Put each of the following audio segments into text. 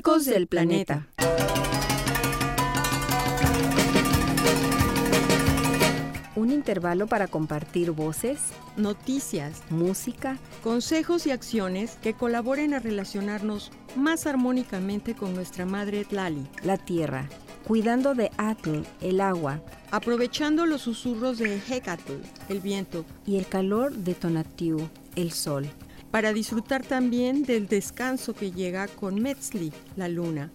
Ecos del Planeta. Un intervalo para compartir voces, noticias, música, consejos y acciones que colaboren a relacionarnos más armónicamente con nuestra madre Tlali, la tierra, cuidando de Atl, el agua, aprovechando los susurros de Hecatl, el viento, y el calor de Tonatiuh, el sol para disfrutar también del descanso que llega con Metzli, la luna.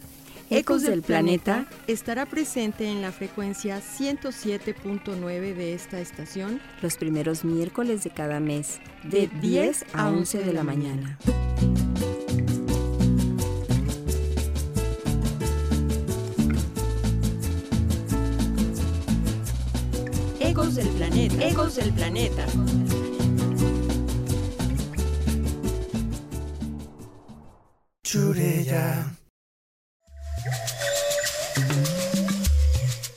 Ecos del Planeta estará presente en la frecuencia 107.9 de esta estación los primeros miércoles de cada mes, de 10 a 11 de la mañana. Ecos del Planeta. Ecos del Planeta.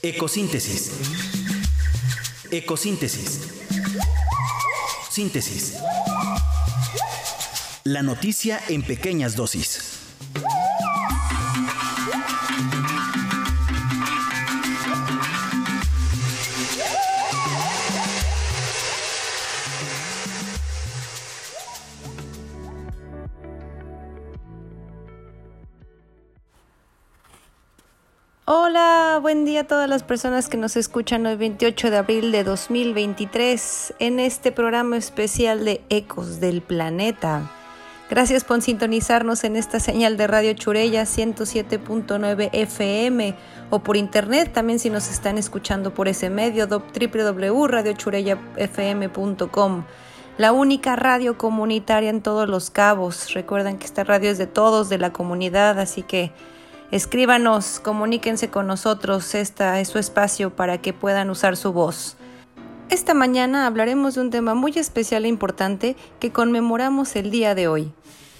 Ecosíntesis. Ecosíntesis. Síntesis. La noticia en pequeñas dosis. Buen día a todas las personas que nos escuchan hoy 28 de abril de 2023 en este programa especial de Ecos del Planeta. Gracias por sintonizarnos en esta señal de Radio Churella 107.9 FM o por internet también si nos están escuchando por ese medio www.radiochurellafm.com. La única radio comunitaria en todos los cabos. Recuerden que esta radio es de todos, de la comunidad, así que Escríbanos, comuníquense con nosotros, esta es su espacio para que puedan usar su voz. Esta mañana hablaremos de un tema muy especial e importante que conmemoramos el día de hoy.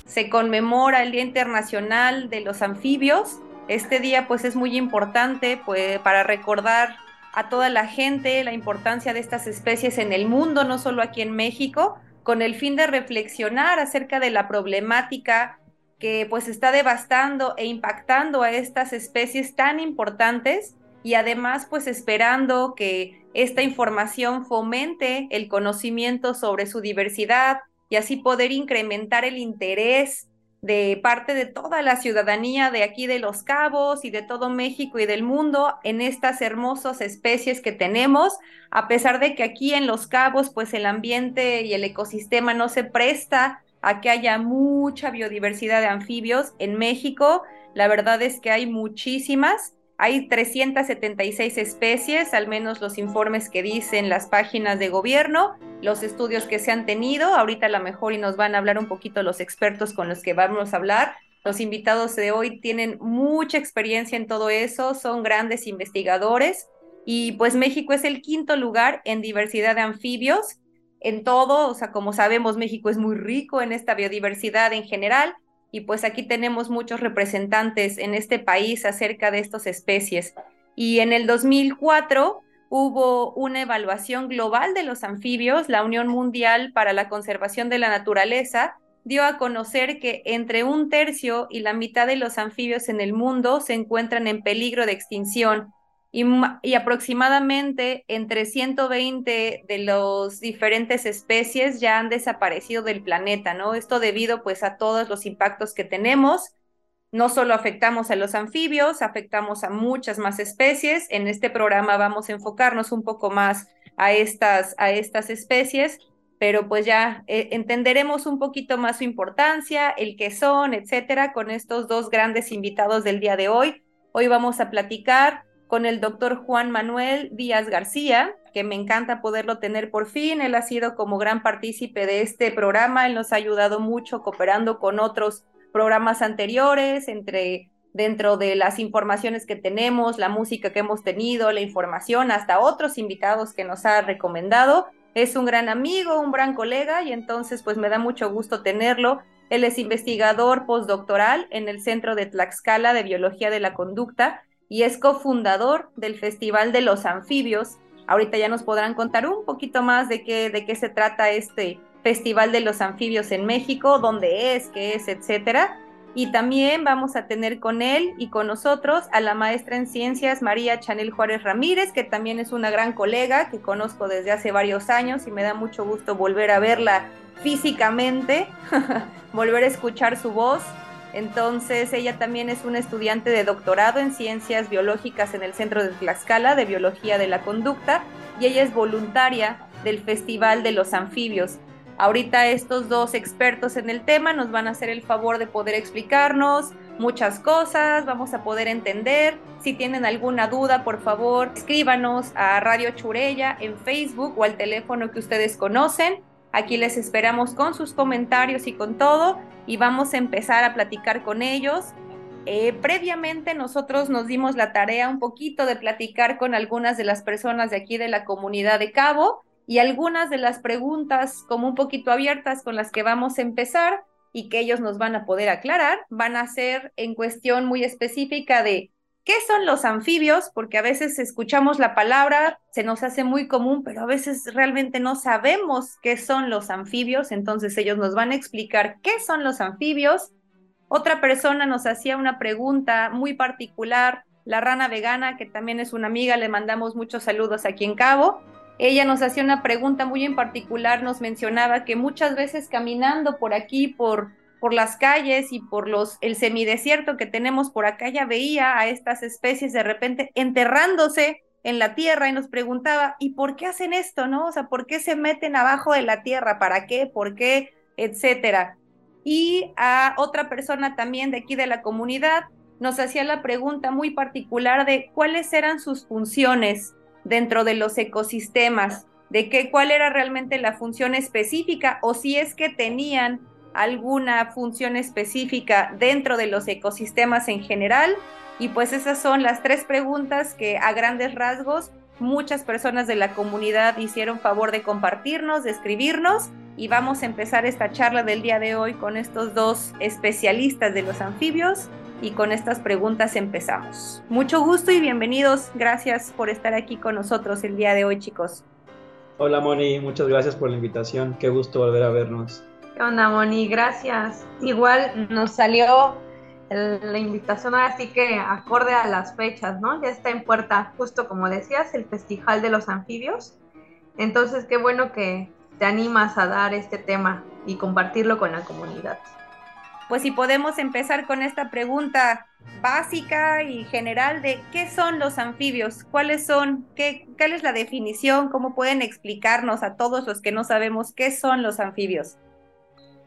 Se conmemora el Día Internacional de los Anfibios. Este día pues es muy importante pues, para recordar a toda la gente la importancia de estas especies en el mundo, no solo aquí en México, con el fin de reflexionar acerca de la problemática que pues está devastando e impactando a estas especies tan importantes y además pues esperando que esta información fomente el conocimiento sobre su diversidad y así poder incrementar el interés de parte de toda la ciudadanía de aquí de Los Cabos y de todo México y del mundo en estas hermosas especies que tenemos, a pesar de que aquí en Los Cabos pues el ambiente y el ecosistema no se presta a que haya mucha biodiversidad de anfibios. En México, la verdad es que hay muchísimas. Hay 376 especies, al menos los informes que dicen las páginas de gobierno, los estudios que se han tenido. Ahorita a lo mejor y nos van a hablar un poquito los expertos con los que vamos a hablar. Los invitados de hoy tienen mucha experiencia en todo eso, son grandes investigadores y pues México es el quinto lugar en diversidad de anfibios en todo, o sea, como sabemos, México es muy rico en esta biodiversidad en general y pues aquí tenemos muchos representantes en este país acerca de estas especies. Y en el 2004 hubo una evaluación global de los anfibios, la Unión Mundial para la Conservación de la Naturaleza dio a conocer que entre un tercio y la mitad de los anfibios en el mundo se encuentran en peligro de extinción y, aproximadamente entre 120 de los diferentes especies ya han desaparecido del planeta, ¿no? Esto debido pues a todos los impactos que tenemos. No solo afectamos a los anfibios, afectamos a muchas más especies. En este programa vamos a enfocarnos un poco más a estas, a estas especies, pero pues ya eh, entenderemos un poquito más su importancia, el qué son, etcétera, con estos dos grandes invitados del día de hoy. Hoy vamos a platicar con el doctor Juan Manuel Díaz García, que me encanta poderlo tener por fin. Él ha sido como gran partícipe de este programa, él nos ha ayudado mucho cooperando con otros programas anteriores, entre dentro de las informaciones que tenemos, la música que hemos tenido, la información, hasta otros invitados que nos ha recomendado. Es un gran amigo, un gran colega y entonces pues me da mucho gusto tenerlo. Él es investigador postdoctoral en el Centro de Tlaxcala de Biología de la Conducta y es cofundador del Festival de los Anfibios. Ahorita ya nos podrán contar un poquito más de qué, de qué se trata este Festival de los Anfibios en México, dónde es, qué es, etcétera. Y también vamos a tener con él y con nosotros a la maestra en ciencias María Chanel Juárez Ramírez, que también es una gran colega que conozco desde hace varios años y me da mucho gusto volver a verla físicamente, volver a escuchar su voz. Entonces, ella también es una estudiante de doctorado en ciencias biológicas en el Centro de Tlaxcala de Biología de la Conducta y ella es voluntaria del Festival de los Anfibios. Ahorita estos dos expertos en el tema nos van a hacer el favor de poder explicarnos muchas cosas, vamos a poder entender. Si tienen alguna duda, por favor, escríbanos a Radio Churella en Facebook o al teléfono que ustedes conocen. Aquí les esperamos con sus comentarios y con todo y vamos a empezar a platicar con ellos. Eh, previamente nosotros nos dimos la tarea un poquito de platicar con algunas de las personas de aquí de la comunidad de Cabo y algunas de las preguntas como un poquito abiertas con las que vamos a empezar y que ellos nos van a poder aclarar van a ser en cuestión muy específica de qué son los anfibios, porque a veces escuchamos la palabra, se nos hace muy común, pero a veces realmente no sabemos qué son los anfibios, entonces ellos nos van a explicar qué son los anfibios. Otra persona nos hacía una pregunta muy particular, la rana vegana, que también es una amiga, le mandamos muchos saludos aquí en Cabo. Ella nos hacía una pregunta muy en particular, nos mencionaba que muchas veces caminando por aquí, por, por las calles y por los, el semidesierto que tenemos por acá, ya veía a estas especies de repente enterrándose en la tierra y nos preguntaba, ¿y por qué hacen esto, no? O sea, ¿por qué se meten abajo de la tierra? ¿Para qué? ¿Por qué? Etcétera. Y a otra persona también de aquí de la comunidad nos hacía la pregunta muy particular de cuáles eran sus funciones dentro de los ecosistemas, de qué cuál era realmente la función específica o si es que tenían alguna función específica dentro de los ecosistemas en general. Y pues esas son las tres preguntas que a grandes rasgos muchas personas de la comunidad hicieron favor de compartirnos, de escribirnos y vamos a empezar esta charla del día de hoy con estos dos especialistas de los anfibios y con estas preguntas empezamos. Mucho gusto y bienvenidos. Gracias por estar aquí con nosotros el día de hoy, chicos. Hola, Moni. Muchas gracias por la invitación. Qué gusto volver a vernos. ¿Qué onda, Moni? Gracias. Igual nos salió la invitación así que acorde a las fechas, ¿no? Ya está en puerta, justo como decías, el Festival de los Anfibios. Entonces, qué bueno que te animas a dar este tema y compartirlo con la comunidad pues si podemos empezar con esta pregunta básica y general de qué son los anfibios, cuáles son, qué, cuál es la definición, cómo pueden explicarnos a todos los que no sabemos qué son los anfibios.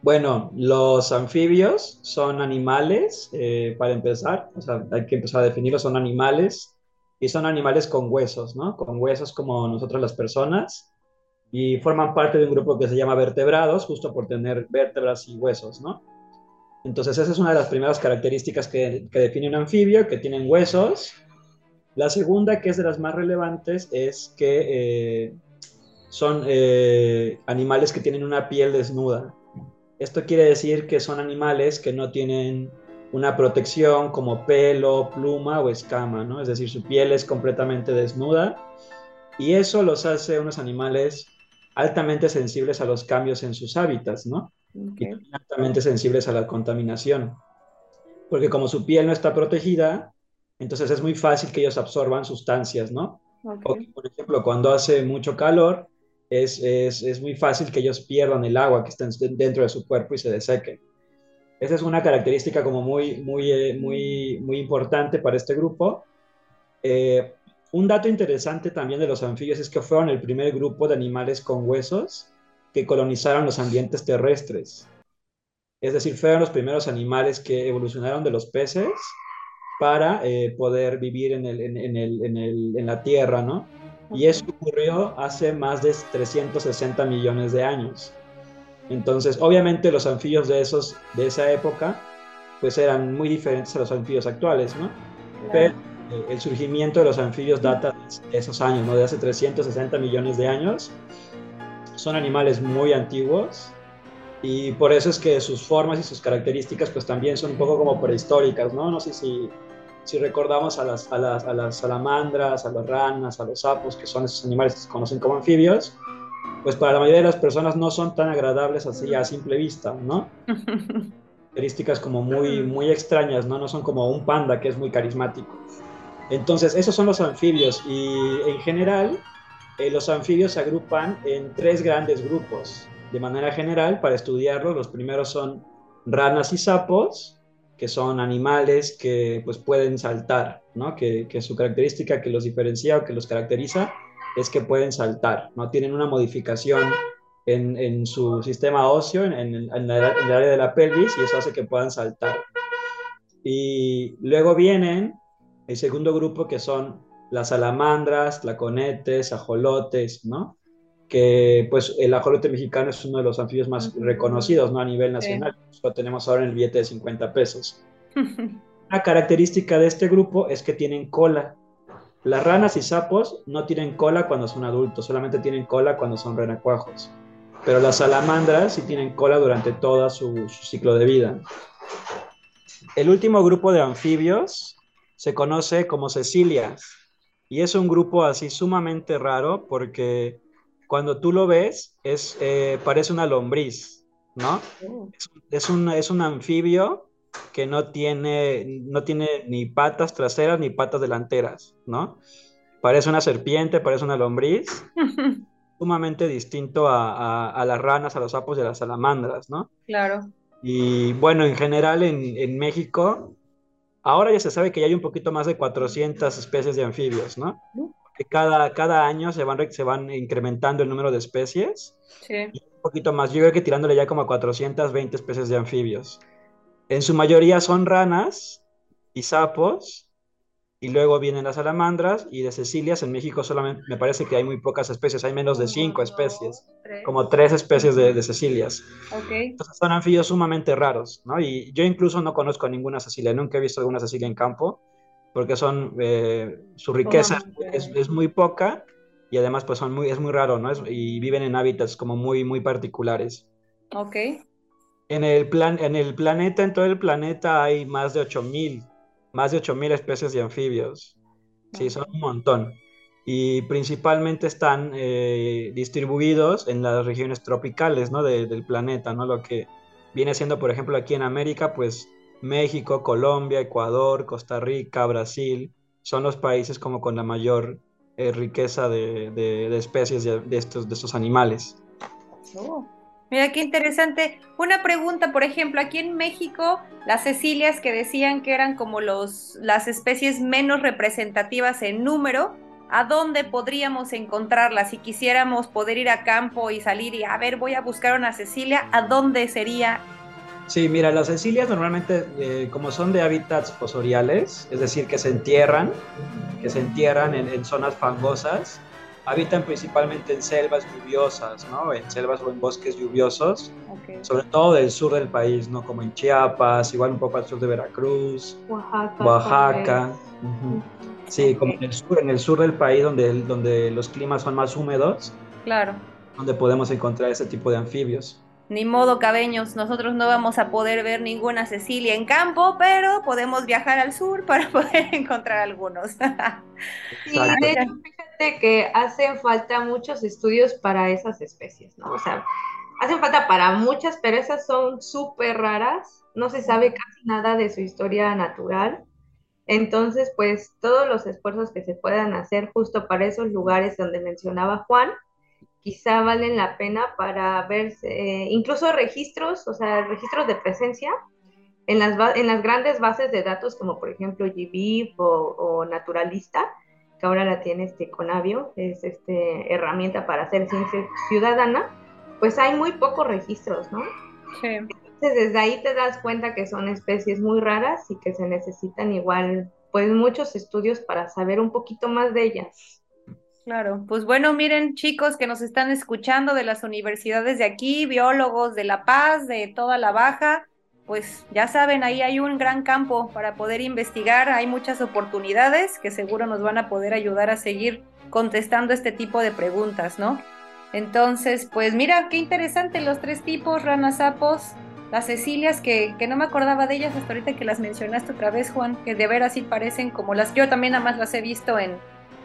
Bueno, los anfibios son animales, eh, para empezar, o hay que empezar a definirlos, son animales y son animales con huesos, ¿no? Con huesos como nosotros las personas y forman parte de un grupo que se llama vertebrados, justo por tener vértebras y huesos, ¿no? Entonces esa es una de las primeras características que, define un anfibio, que tienen huesos. La segunda, que es de las más relevantes, es que eh, son eh, animales que tienen una piel desnuda. Esto quiere decir que son animales que no tienen una protección como pelo, pluma o escama, ¿no? Es decir, su piel es completamente desnuda y eso los hace unos animales altamente sensibles a los cambios en sus hábitats, ¿no? y altamente sensibles a la contaminación. Porque como su piel no está protegida, entonces es muy fácil que ellos absorban sustancias, ¿no? por ejemplo, cuando hace mucho calor, es, es, es, muy fácil que ellos pierdan el agua que está dentro de su cuerpo y se desequen. Esa es una característica como muy, muy, eh, muy, muy importante para este grupo. Eh, un dato interesante también de los anfibios es que fueron el primer grupo de animales con huesos que colonizaron los ambientes terrestres. Es decir, fueron los primeros animales que evolucionaron de los peces para eh, poder vivir en, el, en, el, en, el, en, la Tierra, ¿no? Y eso ocurrió hace más de 360 millones de años. Entonces, obviamente los anfibios de, esos, de esa época, pues eran muy diferentes a los anfibios actuales, ¿no? Pero eh, el surgimiento de los anfibios data de esos años, ¿no? De hace 360 millones de años son animales muy antiguos y por eso es que sus formas y sus características pues también son un poco como prehistóricas, ¿no? No sé si, si recordamos a las, a, las, a las salamandras, a las ranas, a los sapos, que son esos animales que se conocen como anfibios, pues para la mayoría de las personas no son tan agradables así a simple vista, ¿no? características como muy, muy extrañas, ¿no? No son como un panda que es muy carismático. Entonces, esos son los anfibios y en general eh, los anfibios se agrupan en tres grandes grupos. De manera general, para estudiarlos, los primeros son ranas y sapos, que son animales que pues, pueden saltar, ¿no? que, que su característica que los diferencia o que los caracteriza es que pueden saltar, ¿no? tienen una modificación en, en su sistema óseo, en, en, en, el área de la pelvis, y eso hace que puedan saltar. Y luego vienen el segundo grupo que son las salamandras, tlaconetes, ajolotes, ¿no? Que pues el ajolote mexicano es uno de los anfibios más reconocidos, ¿no? A nivel nacional. Sí. Lo tenemos ahora en el billete de 50 pesos. Una característica de este grupo es que tienen cola. Las ranas y sapos no tienen cola cuando son adultos, solamente tienen cola cuando son renacuajos. Pero las salamandras sí tienen cola durante todo su, su ciclo de vida. El último grupo de anfibios se conoce como cecilias y es un grupo así sumamente raro porque cuando tú lo ves es, eh, parece una lombriz, ¿no? Es, es, un, es un anfibio que no tiene, no tiene ni patas traseras ni patas delanteras, ¿no? Parece una serpiente, parece una lombriz, sumamente distinto a, a, a, las ranas, a los sapos y a las salamandras, ¿no? Claro. Y bueno, en general en, en México, ahora ya se sabe que ya hay un poquito más de 400 especies de anfibios, ¿no? Que cada, cada año se van, se van incrementando el número de especies. Sí. Y un poquito más, yo creo que tirándole ya como a 420 especies de anfibios. En su mayoría son ranas y sapos, y luego vienen las salamandras, y de cecilias en México solamente me parece que hay muy pocas especies, hay menos de cinco especies, como tres especies de, de cecilias. Okay. Entonces son anfibios sumamente raros, ¿no? Y yo incluso no conozco ninguna cecilia, nunca he visto alguna cecilia en campo, porque son, eh, su riqueza es, es, muy poca, y además pues son muy, es muy raro, ¿no? Es, y viven en hábitats como muy, muy particulares. Ok. En el, plan, en el planeta, en todo el planeta hay más de 8000 más de 8.000 especies de anfibios. Sí, son un montón. Y principalmente están eh, distribuidos en las regiones tropicales ¿no? de, del planeta, ¿no? Lo que viene siendo, por ejemplo, aquí en América, pues México, Colombia, Ecuador, Costa Rica, Brasil, son los países como con la mayor eh, riqueza de, de, de especies de, estos, de estos animales. Oh. Mira qué interesante. Una pregunta, por ejemplo, aquí en México, las cecilias que decían que eran como los, las especies menos representativas en número, ¿a dónde podríamos encontrarlas? Si quisiéramos poder ir a campo y salir y a ver, voy a buscar una cecilia, ¿a dónde sería? Sí, mira, las cecilias normalmente, eh, como son de hábitats fosoriales, es decir, que se entierran, que se entierran en, en zonas fangosas, habitan principalmente en selvas lluviosas, ¿no? En selvas o en bosques lluviosos, okay. sobre todo del sur del país, ¿no? Como en Chiapas, igual un poco al sur de Veracruz, Oaxaca. Oaxaca. Uh -huh. Sí, okay. como en el sur, en el sur del país donde, donde los climas son más húmedos. Claro. Donde podemos encontrar ese tipo de anfibios. Ni modo, cabeños, nosotros no vamos a poder ver ninguna Cecilia en campo, pero podemos viajar al sur para poder encontrar algunos. sí, de hecho, fíjate que hacen falta muchos estudios para esas especies, ¿no? O sea, hacen falta para muchas, pero esas son súper raras, no se sabe casi nada de su historia natural. Entonces, pues todos los esfuerzos que se puedan hacer justo para esos lugares donde mencionaba Juan, quizá valen la pena para ver eh, incluso registros, o sea, registros de presencia en las, en las grandes bases de datos como por ejemplo GBIF o, o, Naturalista, que ahora la tiene este Conavio, es este herramienta para hacer ciencia ciudadana, pues hay muy pocos registros, ¿no? Sí. Entonces desde ahí te das cuenta que son especies muy raras y que se necesitan igual pues muchos estudios para saber un poquito más de ellas. Claro, pues bueno, miren chicos que nos están escuchando de las universidades de aquí, biólogos de La Paz, de toda la Baja, pues ya saben, ahí hay un gran campo para poder investigar, hay muchas oportunidades que seguro nos van a poder ayudar a seguir contestando este tipo de preguntas, ¿no? Entonces, pues mira, qué interesante los tres tipos, ranas sapos, las cecilias, que, que no me acordaba de ellas hasta ahorita que las mencionaste otra vez, Juan, que de veras sí parecen como las, yo también nada más las he visto en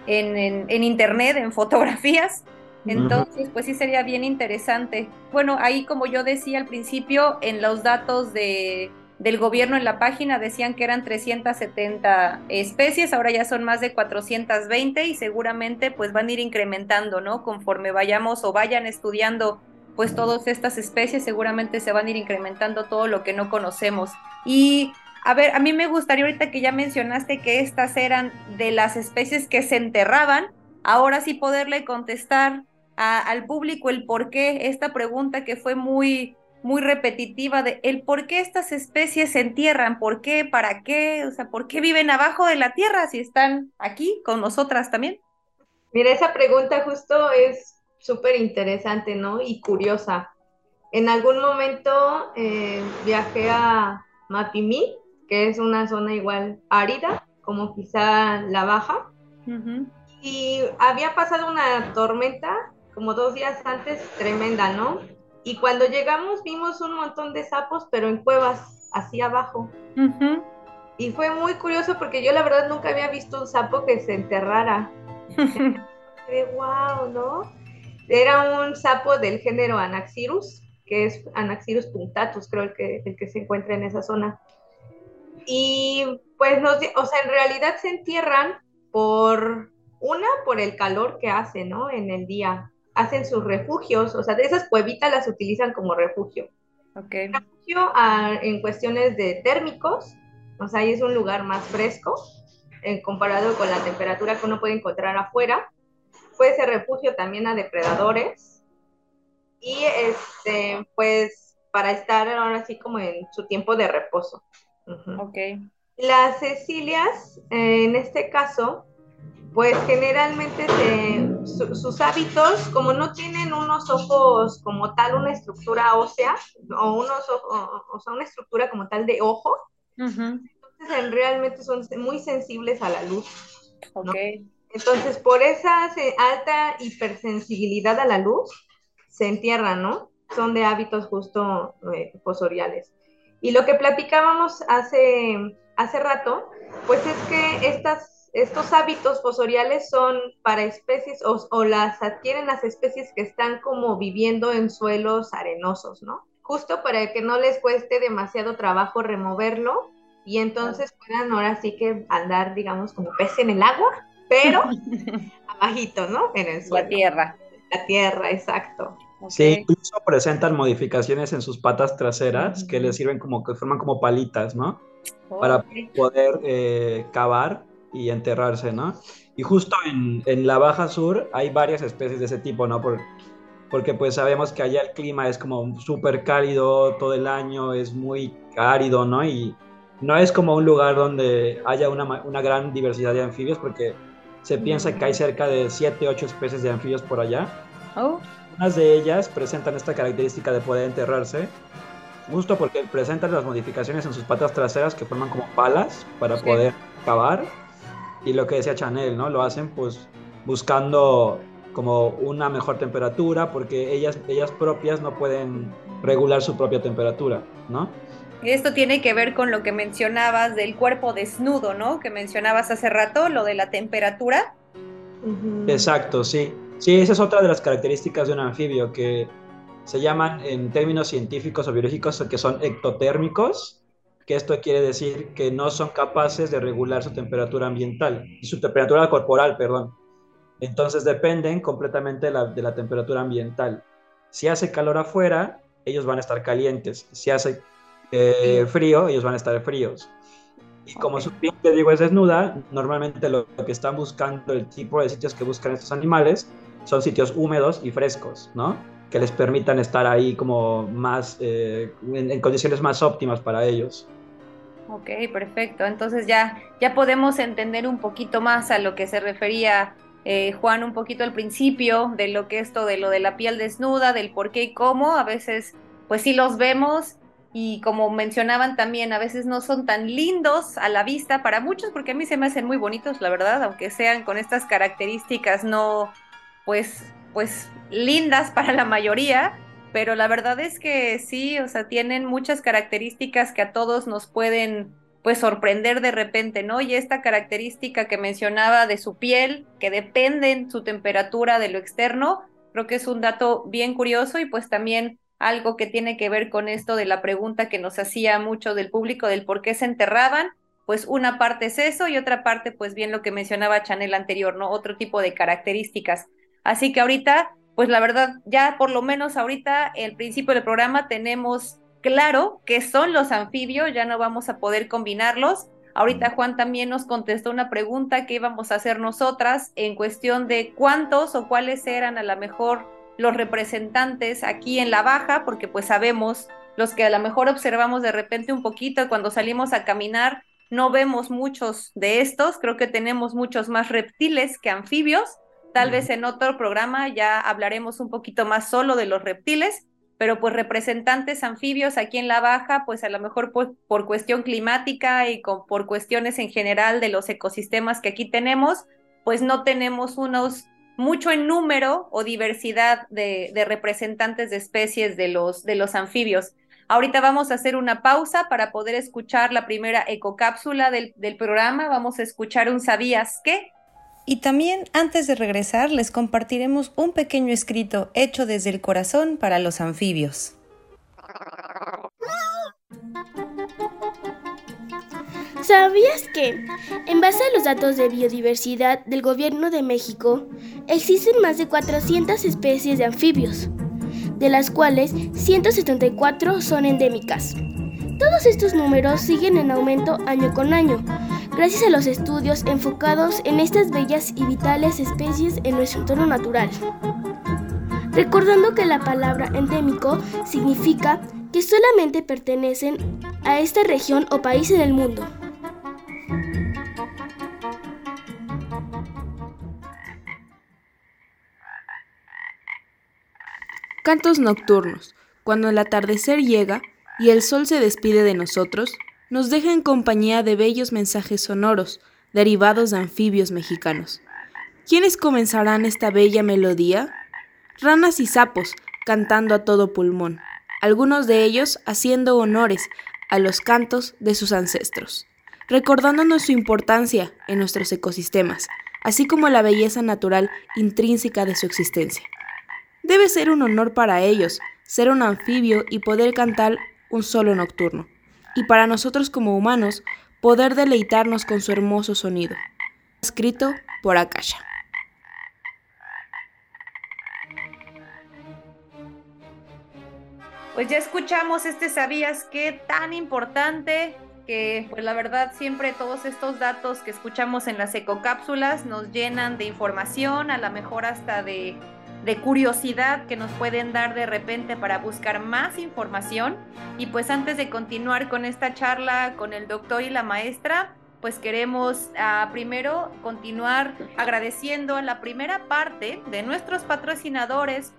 en, en, en, internet, en fotografías, Entonces, pues sí sería bien interesante. Bueno, ahí como yo decía al principio, en los datos de, del gobierno en la página decían que eran 370 especies, ahora ya son más de 420 y seguramente pues van a ir incrementando, ¿no? Conforme vayamos o vayan estudiando pues todas estas especies, seguramente se van a ir incrementando todo lo que no conocemos. Y a ver, a mí me gustaría ahorita que ya mencionaste que estas eran de las especies que se enterraban, ahora sí poderle contestar al público el por qué, esta pregunta que fue muy, muy repetitiva de el por qué estas especies se entierran, por qué, para qué, o sea, por qué viven abajo de la tierra si están aquí con nosotras también. Mira, esa pregunta justo es súper interesante, ¿no? Y curiosa. En algún momento eh, viajé a Mapimí, que es una zona igual árida, como quizá la baja, y había pasado una tormenta como dos días antes tremenda, ¿no? Y cuando llegamos vimos un montón de sapos, pero en cuevas, así abajo. Y fue muy curioso porque yo la verdad nunca había visto un sapo que se enterrara. de wow, ¿no? Era un sapo del género Anaxirus, que es Anaxirus punctatus, creo el que, el que se encuentra en esa zona. Y pues nos, o sea, en realidad se entierran por una, por el calor que hace, ¿no? En el día hacen sus refugios, o sea, de esas cuevitas las utilizan como refugio. Ok. Refugio en cuestiones de térmicos, o sea, ahí es un lugar más fresco en comparado con la temperatura que uno puede encontrar afuera. Puede ser refugio también a depredadores y este, pues para estar ahora sí como en su tiempo de reposo. Ok. Las cecilias, en este caso, pues generalmente sus hábitos, como no tienen unos ojos como tal, una estructura ósea, o unos ojos, o sea, una estructura como tal de ojo, entonces realmente son muy sensibles a la luz. Entonces, por esa alta hipersensibilidad a la luz, se entierran, ¿no? Son de hábitos justo eh, fosoriales. Y lo que platicábamos hace, hace rato, pues es que estas estos hábitos fosoriales son para especies o, las adquieren las especies que están como viviendo en suelos arenosos, ¿no? Justo para que no les cueste demasiado trabajo removerlo y entonces puedan ahora sí que andar, digamos, como pez en el agua, pero abajito, ¿no? En el suelo. La tierra. La tierra, exacto. Sí, incluso presentan modificaciones en sus patas traseras que les sirven como que forman como palitas, ¿no? Para poder eh, cavar y enterrarse, ¿no? Y justo en, en, la Baja Sur hay varias especies de ese tipo, ¿no? Por, porque pues sabemos que allá el clima es como súper cálido todo el año, es muy árido, ¿no? Y no es como un lugar donde haya una, una gran diversidad de anfibios, porque se piensa que hay cerca de 7, 8 especies de anfibios por allá. Oh. Unas de ellas presentan esta característica de poder enterrarse, justo porque presentan las modificaciones en sus patas traseras que forman como palas para poder cavar y lo que decía Chanel, ¿no? Lo hacen pues buscando como una mejor temperatura porque ellas, ellas propias no pueden regular su propia temperatura, ¿no? Esto tiene que ver con lo que mencionabas del cuerpo desnudo, ¿no? Que mencionabas hace rato, lo de la temperatura. Exacto, sí. Sí, esa es otra de las características de un anfibio que se llaman en términos científicos o biológicos que son ectotérmicos que esto quiere decir que no son capaces de regular su temperatura ambiental, su temperatura corporal, perdón. Entonces dependen completamente de la, temperatura ambiental. Si hace calor afuera, ellos van a estar calientes. Si hace eh, frío, ellos van a estar fríos. Y como su piel, te digo, es desnuda, normalmente lo, que están buscando, el tipo de sitios que buscan estos animales, son sitios húmedos y frescos, ¿no? Que les permitan estar ahí como más, eh, en condiciones más óptimas para ellos. Ok, perfecto. Entonces ya, ya podemos entender un poquito más a lo que se refería eh, Juan un poquito al principio, de lo que esto, de lo de la piel desnuda, del por qué y cómo. A veces, pues sí los vemos y como mencionaban también, a veces no son tan lindos a la vista para muchos, porque a mí se me hacen muy bonitos, la verdad, aunque sean con estas características no, pues, pues lindas para la mayoría pero la verdad es que sí, o sea, tienen muchas características que a todos nos pueden pues sorprender de repente, ¿no? Y esta característica que mencionaba de su piel, que depende en su temperatura de lo externo, Creo que es un dato bien curioso y pues también algo que tiene que ver con esto de la pregunta que nos hacía mucho del público del por qué se enterraban. Pues una parte es eso y otra parte, pues bien lo que mencionaba Chanel anterior, ¿no? Otro tipo de características. Así que ahorita, pues la verdad, ya por lo menos ahorita, el principio del programa tenemos claro que son los anfibios, ya no vamos a poder combinarlos. Ahorita Juan también nos contestó una pregunta que íbamos a hacer nosotras en cuestión de cuántos o cuáles eran a lo mejor los representantes aquí en la baja, porque pues sabemos los que a lo mejor observamos de repente un poquito cuando salimos a caminar, no vemos muchos de estos, creo que tenemos muchos más reptiles que anfibios. Tal vez en otro programa ya hablaremos un poquito más solo de los reptiles, pero pues representantes anfibios aquí en la baja, pues a lo mejor por, por cuestión climática y con, por cuestiones en general de los ecosistemas que aquí tenemos, pues no tenemos unos mucho en número o diversidad de, representantes de especies de los, de los anfibios. Ahorita vamos a hacer una pausa para poder escuchar la primera ecocápsula del, del programa. Vamos a escuchar un ¿Sabías qué? Y también antes de regresar les compartiremos un pequeño escrito hecho desde el corazón para los anfibios. ¿Sabías que, en base a los datos de biodiversidad del Gobierno de México, existen más de 400 especies de anfibios, de las cuales 174 son endémicas? Todos estos números siguen en aumento año con año, gracias a los estudios enfocados en estas bellas y vitales especies en nuestro entorno natural. Recordando que la palabra endémico significa que solamente pertenecen a esta región o país en el mundo. Cantos nocturnos. Cuando el atardecer llega y el sol se despide de nosotros, nos deja en compañía de bellos mensajes sonoros, derivados de anfibios mexicanos. ¿Quiénes comenzarán esta bella melodía? Ranas y sapos, cantando a todo pulmón, algunos de ellos haciendo honores a los cantos de sus ancestros, recordándonos su importancia en nuestros ecosistemas, así como la belleza natural intrínseca de su existencia. Debe ser un honor para ellos ser un anfibio y poder cantar un solo nocturno, y para nosotros como humanos poder deleitarnos con su hermoso sonido. Escrito por Akasha. Pues ya escuchamos este sabías qué tan importante que pues la verdad siempre todos estos datos que escuchamos en las ecocápsulas nos llenan de información, a lo mejor hasta de de curiosidad que nos pueden dar de repente para buscar más información. Y pues antes de continuar con esta charla con el doctor y la maestra, pues queremos uh, primero continuar agradeciendo a la primera parte de nuestros patrocinadores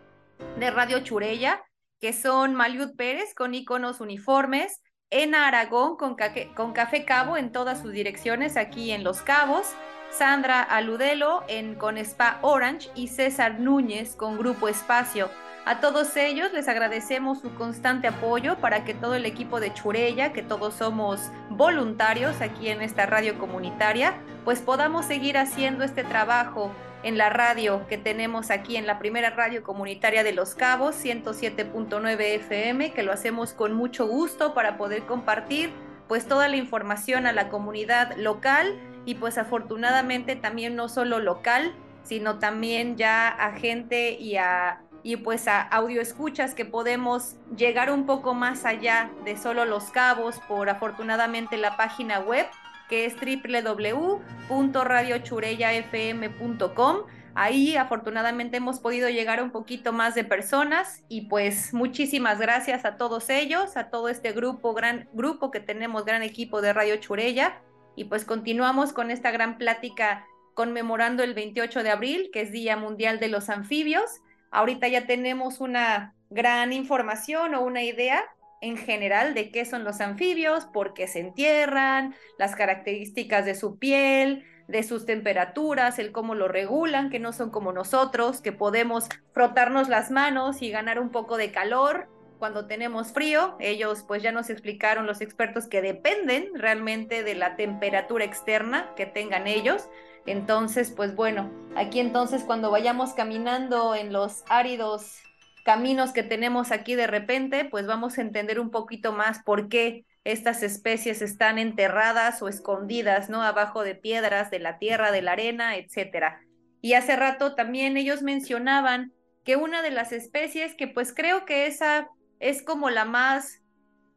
de Radio Churella, que son Maliud Pérez con iconos uniformes, en Aragón con, con Café Cabo en todas sus direcciones aquí en Los Cabos, Sandra Aludelo en, con Spa Orange y César Núñez con Grupo Espacio. A todos ellos les agradecemos su constante apoyo para que todo el equipo de Churella, que todos somos voluntarios aquí en esta radio comunitaria, pues podamos seguir haciendo este trabajo en la radio que tenemos aquí en la primera radio comunitaria de Los Cabos, 107.9 FM, que lo hacemos con mucho gusto para poder compartir pues toda la información a la comunidad local y pues afortunadamente también no solo local, sino también ya a gente y a y pues a audio escuchas que podemos llegar un poco más allá de solo los cabos por afortunadamente la página web que es www.radiochurellafm.com. Ahí afortunadamente hemos podido llegar un poquito más de personas y pues muchísimas gracias a todos ellos, a todo este grupo, gran grupo que tenemos, gran equipo de Radio Churella y pues continuamos con esta gran plática conmemorando el 28 de abril, que es Día Mundial de los Anfibios. Ahorita ya tenemos una gran información o una idea en general de qué son los anfibios, por qué se entierran, las características de su piel, de sus temperaturas, el cómo lo regulan, que no son como nosotros, que podemos frotarnos las manos y ganar un poco de calor cuando tenemos frío. Ellos pues ya nos explicaron los expertos que dependen realmente de la temperatura externa que tengan ellos. Entonces, pues bueno, aquí entonces cuando vayamos caminando en los áridos caminos que tenemos aquí de repente, pues vamos a entender un poquito más por qué estas especies están enterradas o escondidas, ¿no? Abajo de piedras, de la tierra, de la arena, etcétera. Y hace rato también ellos mencionaban que una de las especies que pues creo que esa es como la más,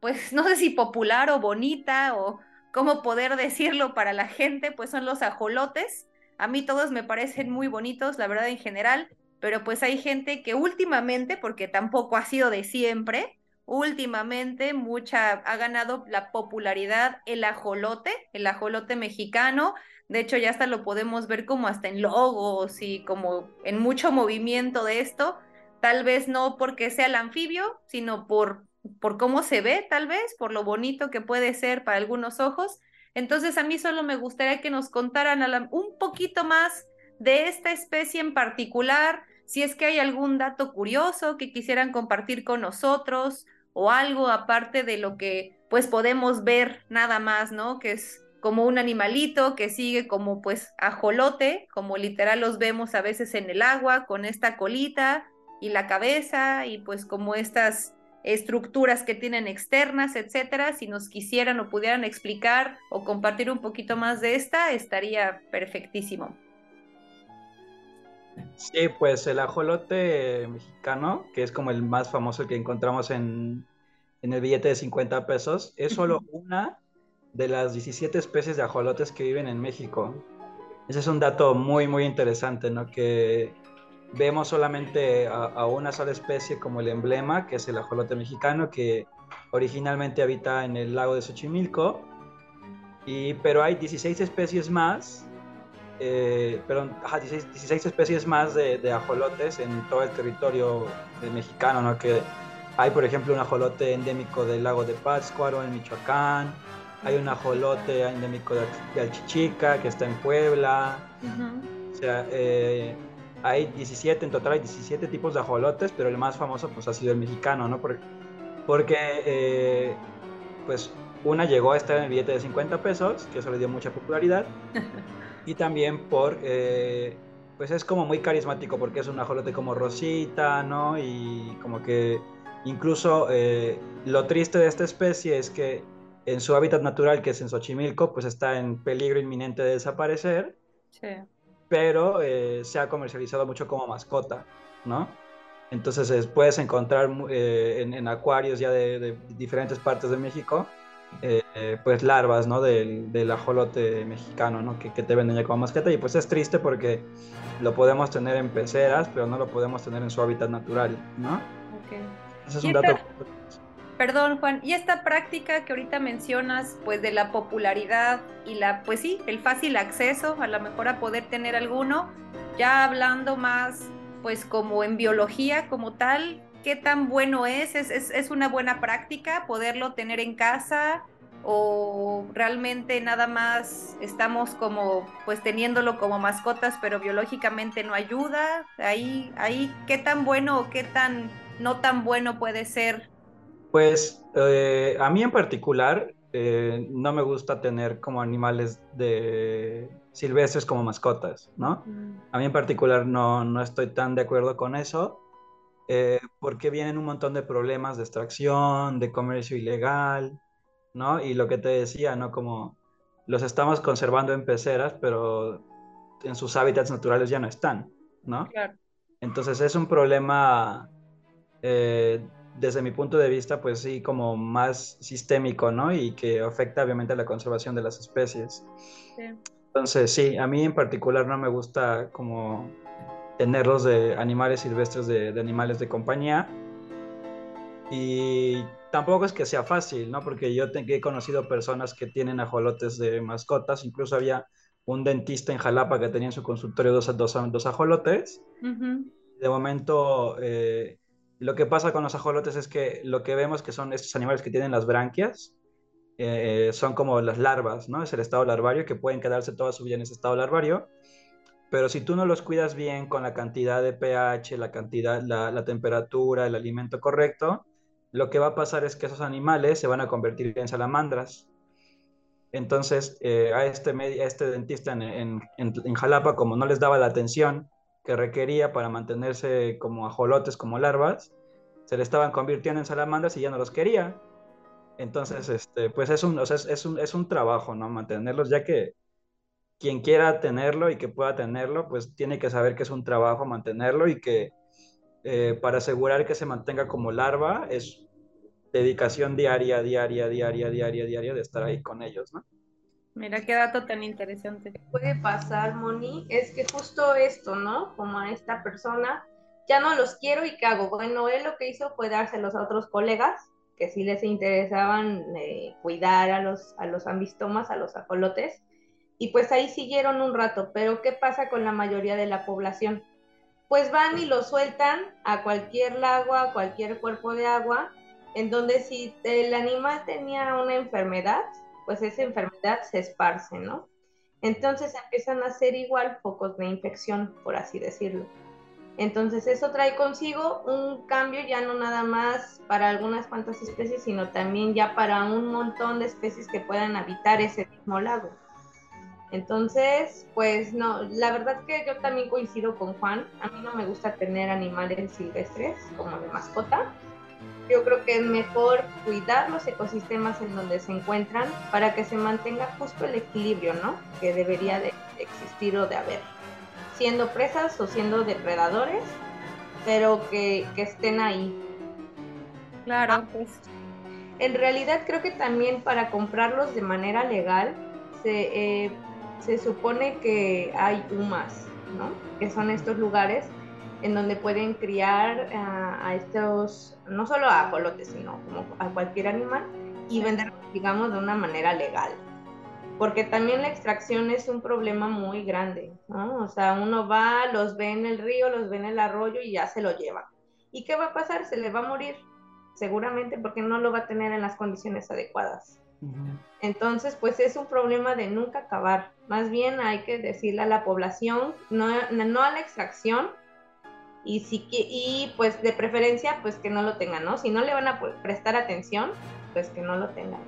pues no sé si popular o bonita o cómo poder decirlo para la gente, pues son los ajolotes. A mí todos me parecen muy bonitos, la verdad en general, pero pues hay gente que últimamente, porque tampoco ha sido de siempre, últimamente mucha ha ganado la popularidad el ajolote, el ajolote mexicano. De hecho, ya hasta lo podemos ver como hasta en logos y como en mucho movimiento de esto. Tal vez no porque sea el anfibio, sino por, por cómo se ve, tal vez, por lo bonito que puede ser para algunos ojos. Entonces, a mí solo me gustaría que nos contaran un poquito más de esta especie en particular, si es que hay algún dato curioso que quisieran compartir con nosotros o algo aparte de lo que pues podemos ver nada más, ¿no? Que es como un animalito que sigue como pues ajolote, como literal los vemos a veces en el agua con esta colita y la cabeza y pues como estas estructuras que tienen externas, etcétera, si nos quisieran o pudieran explicar o compartir un poquito más de esta, estaría perfectísimo. Sí, pues el ajolote mexicano, que es como el más famoso que encontramos en, el billete de 50 pesos, es solo una de las 17 especies de ajolotes que viven en México. Ese es un dato muy, muy interesante, ¿no? Que vemos solamente a, una sola especie como el emblema, que es el ajolote mexicano, que originalmente habita en el lago de Xochimilco, y, pero hay 16 especies más eh, perdón, 16, especies más de, ajolotes en todo el territorio mexicano, ¿no? Que hay, por ejemplo, un ajolote endémico del lago de Pátzcuaro en Michoacán, hay un ajolote endémico de, Alchichica que está en Puebla, o sea, eh, hay 17, en total hay 17 tipos de ajolotes, pero el más famoso pues ha sido el mexicano, ¿no? Porque, porque eh, pues una llegó a estar en el billete de 50 pesos, que eso le dio mucha popularidad. y también por, eh, pues es como muy carismático porque es un ajolote como rosita, ¿no? Y como que incluso eh, lo triste de esta especie es que en su hábitat natural, que es en Xochimilco, pues está en peligro inminente de desaparecer. Sí. Pero eh, se ha comercializado mucho como mascota, ¿no? Entonces puedes encontrar en, acuarios ya de diferentes partes de México eh, pues larvas, ¿no? Del, del ajolote mexicano, ¿no? Que, te venden ya como mascota y pues es triste porque lo podemos tener en peceras, pero no lo podemos tener en su hábitat natural, ¿no? Okay. Ese es un dato. Perdón, Juan, y esta práctica que ahorita mencionas, pues de la popularidad y la, pues sí, el fácil acceso a lo mejor a poder tener alguno, ya hablando más, pues como en biología como tal, qué tan bueno es? ¿Es, es, una buena práctica poderlo tener en casa? ¿O realmente nada más estamos como pues teniéndolo como mascotas, pero biológicamente no ayuda? Ahí, ahí, ¿qué tan bueno o qué tan no tan bueno puede ser? Pues eh, a mí en particular eh, no me gusta tener como animales de silvestres como mascotas, ¿no? A mí en particular no, no estoy tan de acuerdo con eso. Eh, porque vienen un montón de problemas de extracción, de comercio ilegal, ¿no? Y lo que te decía, ¿no? Como los estamos conservando en peceras, pero en sus hábitats naturales ya no están, ¿no? Claro. Entonces es un problema, eh, desde mi punto de vista, pues sí, como más sistémico, ¿no? Y que afecta obviamente a la conservación de las especies. Sí. Entonces sí, a mí en particular no me gusta como tenerlos de animales silvestres, de, animales de compañía. Y tampoco es que sea fácil, ¿no? Porque yo he conocido personas que tienen ajolotes de mascotas, incluso había un dentista en Jalapa que tenía en su consultorio dos, dos, dos ajolotes. De momento, eh, lo que pasa con los ajolotes es que lo que vemos que son estos animales que tienen las branquias, eh, son como las larvas, ¿no? Es el estado larvario, que pueden quedarse toda su vida en ese estado larvario pero si tú no los cuidas bien con la cantidad de pH, la cantidad, la, temperatura, el alimento correcto, lo que va a pasar es que esos animales se van a convertir en salamandras. Entonces, eh, a, este, a este dentista en, en, Jalapa, como no les daba la atención que requería para mantenerse como ajolotes, como larvas, se le estaban convirtiendo en salamandras y ya no los quería. Entonces, este, pues es un, es, un, es un trabajo, ¿no? Mantenerlos, ya que quien quiera tenerlo y que pueda tenerlo, pues tiene que saber que es un trabajo mantenerlo y que eh, para asegurar que se mantenga como larva es dedicación diaria, diaria, diaria, diaria, diaria de estar ahí con ellos, ¿no? Mira qué dato tan interesante. Puede pasar, Moni, es que justo esto, ¿no? Como a esta persona, ya no los quiero y ¿qué hago? Bueno, él lo que hizo fue dárselos a otros colegas que sí les interesaban eh, cuidar a los, a los ambistomas, a los ajolotes, y pues ahí siguieron un rato, pero ¿qué pasa con la mayoría de la población? Pues van y lo sueltan a cualquier lago, a cualquier cuerpo de agua, en donde si el animal tenía una enfermedad, pues esa enfermedad se esparce, ¿no? Entonces empiezan a ser igual focos de infección, por así decirlo. Entonces eso trae consigo un cambio ya no nada más para algunas cuantas especies, sino también ya para un montón de especies que puedan habitar ese mismo lago. Entonces, pues no, la verdad que yo también coincido con Juan. A mí no me gusta tener animales silvestres como de mascota. Yo creo que es mejor cuidar los ecosistemas en donde se encuentran para que se mantenga justo el equilibrio, ¿no? Que debería de existir o de haber. Siendo presas o siendo depredadores, pero que, estén ahí. Claro, ah, pues. En realidad creo que también para comprarlos de manera legal se... Eh, se supone que hay UMAS, ¿no? Que son estos lugares en donde pueden criar a, estos, no solo a colotes, sino como a cualquier animal y vender, digamos, de una manera legal. Porque también la extracción es un problema muy grande, ¿no? O sea, uno va, los ve en el río, los ve en el arroyo y ya se lo lleva. ¿Y qué va a pasar? Se le va a morir, seguramente porque no lo va a tener en las condiciones adecuadas. Entonces, pues es un problema de nunca acabar. Más bien hay que decirle a la población, no, no a la extracción, y, si, y pues de preferencia, pues que no lo tengan, ¿no? Si no le van a prestar atención, pues que no lo tengan.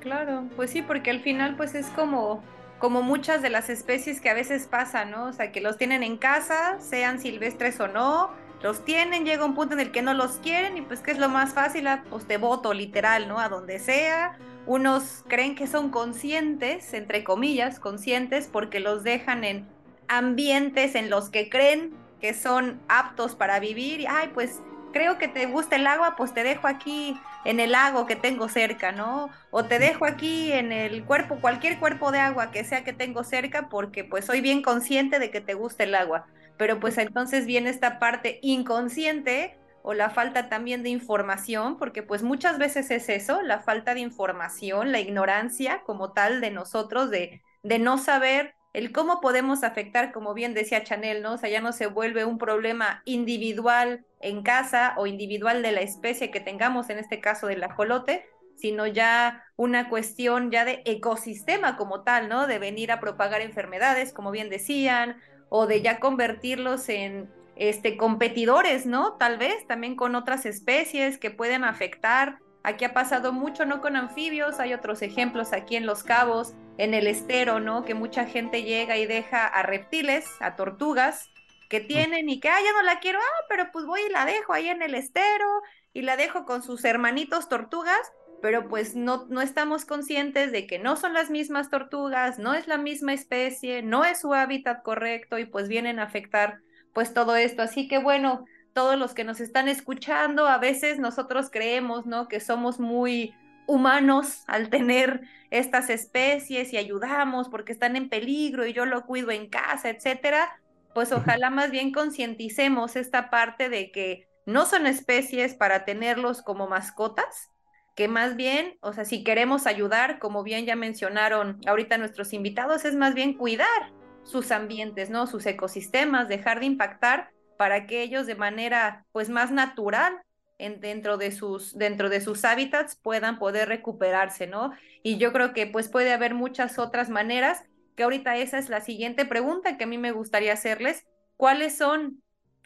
Claro, pues sí, porque al final pues es como, como muchas de las especies que a veces pasan, ¿no? O sea, que los tienen en casa, sean silvestres o no, los tienen, llega un punto en el que no los quieren y pues que es lo más fácil, ah, pues te voto literal, ¿no? A donde sea, unos creen que son conscientes, entre comillas, conscientes, porque los dejan en ambientes en los que creen que son aptos para vivir. Y, ay, pues creo que te gusta el agua, pues te dejo aquí en el lago que tengo cerca, ¿no? O te dejo aquí en el cuerpo, cualquier cuerpo de agua que sea que tengo cerca, porque pues soy bien consciente de que te gusta el agua. Pero pues entonces viene esta parte inconsciente o la falta también de información, porque pues muchas veces es eso, la falta de información, la ignorancia como tal de nosotros, de, de no saber el cómo podemos afectar, como bien decía Chanel, ¿no? O sea, ya no se vuelve un problema individual en casa o individual de la especie que tengamos, en este caso del ajolote, sino ya una cuestión ya de ecosistema como tal, ¿no? De venir a propagar enfermedades, como bien decían, o de ya convertirlos en este, competidores, ¿no? Tal vez también con otras especies que pueden afectar. Aquí ha pasado mucho, ¿no? Con anfibios, hay otros ejemplos aquí en Los Cabos, en el estero, ¿no? Que mucha gente llega y deja a reptiles, a tortugas, que tienen y que, ah, ya no la quiero, ah, pero pues voy y la dejo ahí en el estero y la dejo con sus hermanitos tortugas, pero pues no, no estamos conscientes de que no son las mismas tortugas, no es la misma especie, no es su hábitat correcto y pues vienen a afectar pues todo esto. Así que bueno, todos los que nos están escuchando, a veces nosotros creemos, ¿no? Que somos muy humanos al tener estas especies y ayudamos porque están en peligro y yo lo cuido en casa, etcétera. Pues ojalá más bien concienticemos esta parte de que no son especies para tenerlos como mascotas, que más bien, o sea, si queremos ayudar, como bien ya mencionaron ahorita nuestros invitados, es más bien cuidar sus ambientes, ¿no? Sus ecosistemas, dejar de impactar para que ellos de manera pues más natural en, dentro, de sus, dentro de sus hábitats puedan poder recuperarse, ¿no? Y yo creo que pues puede haber muchas otras maneras, que ahorita esa es la siguiente pregunta que a mí me gustaría hacerles. ¿Cuáles son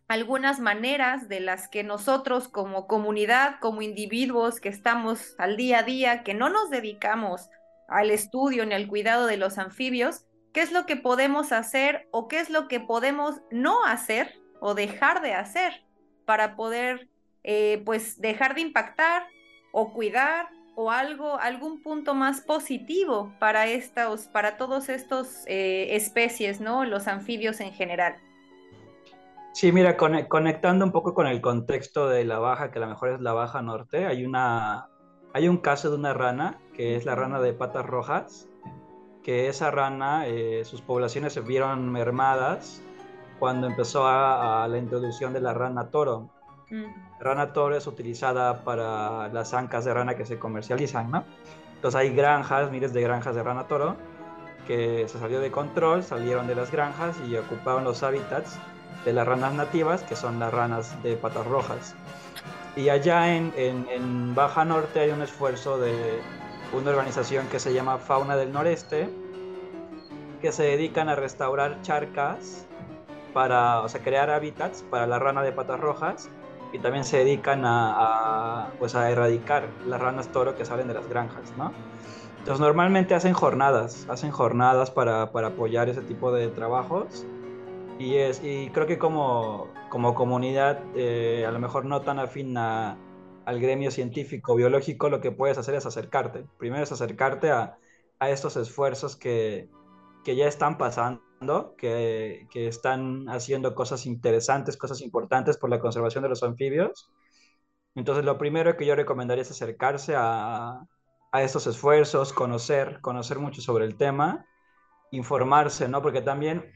algunas maneras de las que nosotros como comunidad, como individuos que estamos al día a día, que no nos dedicamos al estudio ni al cuidado de los anfibios, qué es lo que podemos hacer o qué es lo que podemos no hacer o dejar de hacer para poder eh, pues dejar de impactar o cuidar o algo, algún punto más positivo para estos, para todos estos eh, especies, ¿no? Los anfibios en general. Sí, mira, conectando un poco con el contexto de la baja, que a lo mejor es la baja norte, hay una, hay un caso de una rana, que es la rana de patas rojas, que esa rana, eh, sus poblaciones se vieron mermadas cuando empezó a, la introducción de la rana toro. La rana toro es utilizada para las ancas de rana que se comercializan, ¿no? Entonces hay granjas, miles de granjas de rana toro, que se salió de control, salieron de las granjas y ocuparon los hábitats de las ranas nativas, que son las ranas de patas rojas. Y allá en, en, Baja Norte hay un esfuerzo de una organización que se llama Fauna del Noreste, que se dedican a restaurar charcas para, o sea, crear hábitats para la rana de patas rojas y también se dedican a, pues a erradicar las ranas toro que salen de las granjas, ¿no? Entonces normalmente hacen jornadas, hacen jornadas para, para apoyar ese tipo de trabajos y, es, y creo que como, como comunidad, eh, a lo mejor no tan afín a, al gremio científico, biológico, lo que puedes hacer es acercarte. Primero es acercarte a, a estos esfuerzos que, que ya están pasando que, están haciendo cosas interesantes, cosas importantes por la conservación de los anfibios. Entonces, lo primero que yo recomendaría es acercarse a, a estos esfuerzos, conocer, conocer mucho sobre el tema, informarse, ¿no? Porque también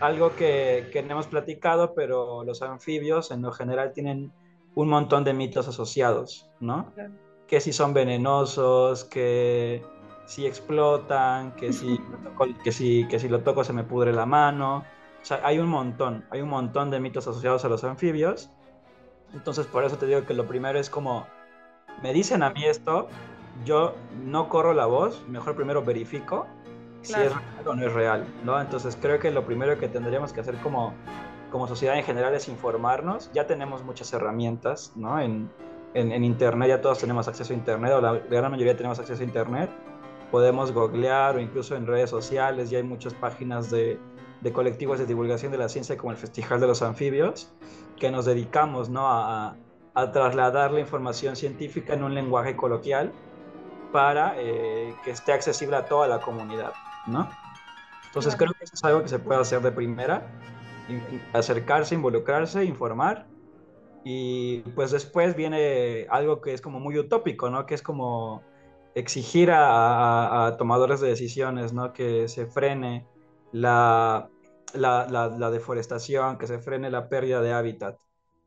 algo que, que hemos platicado, pero los anfibios en lo general tienen un montón de mitos asociados, ¿no? Que si son venenosos, que si explotan, que si, que, si, que si lo toco se me pudre la mano. O sea, hay un montón, hay un montón de mitos asociados a los anfibios. Entonces, por eso te digo que lo primero es como, me dicen a mí esto, yo no corro la voz, mejor primero verifico si es real o no es real, ¿no? Entonces, creo que lo primero que tendríamos que hacer como, como sociedad en general es informarnos. Ya tenemos muchas herramientas, ¿no? En, en, en Internet ya todos tenemos acceso a Internet, o la gran mayoría tenemos acceso a Internet podemos googlear o incluso en redes sociales, ya hay muchas páginas de, de colectivos de divulgación de la ciencia como el Festival de los Anfibios, que nos dedicamos ¿no? a, a trasladar la información científica en un lenguaje coloquial para eh, que esté accesible a toda la comunidad, ¿no? Entonces creo que eso es algo que se puede hacer de primera, acercarse, involucrarse, informar, y pues después viene algo que es como muy utópico, ¿no? Que es como exigir a, tomadores de decisiones, ¿no? Que se frene la, deforestación, que se frene la pérdida de hábitat,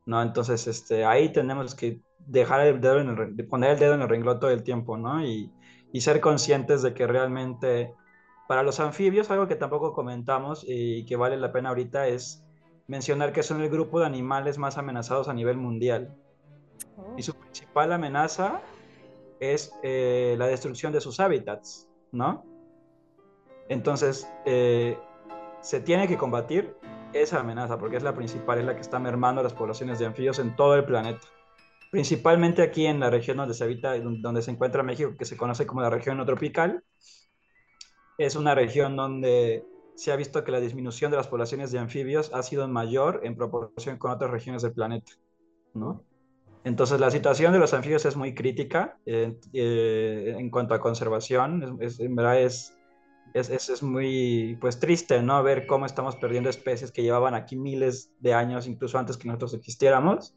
¿no? Entonces, este, ahí tenemos que dejar el dedo en el, poner el dedo en el renglón todo el tiempo, ¿no? Y ser conscientes de que realmente para los anfibios, algo que tampoco comentamos y que vale la pena ahorita es mencionar que son el grupo de animales más amenazados a nivel mundial. Y su principal amenaza es eh, la destrucción de sus hábitats, ¿no? Entonces, eh, se tiene que combatir esa amenaza porque es la principal, es la que está mermando las poblaciones de anfibios en todo el planeta. Principalmente aquí en la región donde se habita, donde se encuentra México, que se conoce como la región no tropical. Es una región donde se ha visto que la disminución de las poblaciones de anfibios ha sido mayor en proporción con otras regiones del planeta, ¿no? Entonces la situación de los anfibios es muy crítica eh, eh, en cuanto a conservación. Es, en verdad es, es, es, muy pues, triste ¿no? ver cómo estamos perdiendo especies que llevaban aquí miles de años, incluso antes que nosotros existiéramos.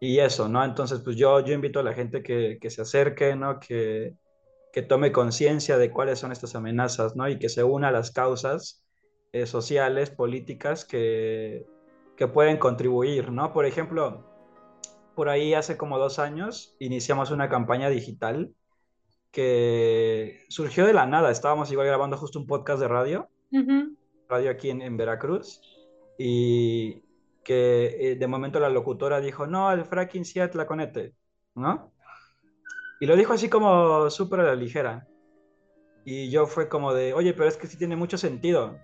Y eso, ¿no? Entonces, pues yo, yo invito a la gente que, que se acerque, ¿no? Que, que tome conciencia de cuáles son estas amenazas, ¿no? Y que se una a las causas eh, sociales, políticas que, que pueden contribuir, ¿no? Por ejemplo, por ahí hace como dos años iniciamos una campaña digital que surgió de la nada. Estábamos igual grabando justo un podcast de radio, radio aquí en, Veracruz, y que eh, de momento la locutora dijo, no, el fracking sí conete, ¿no? Y lo dijo así como súper a la ligera. Y yo fue como de, oye, pero es que sí tiene mucho sentido.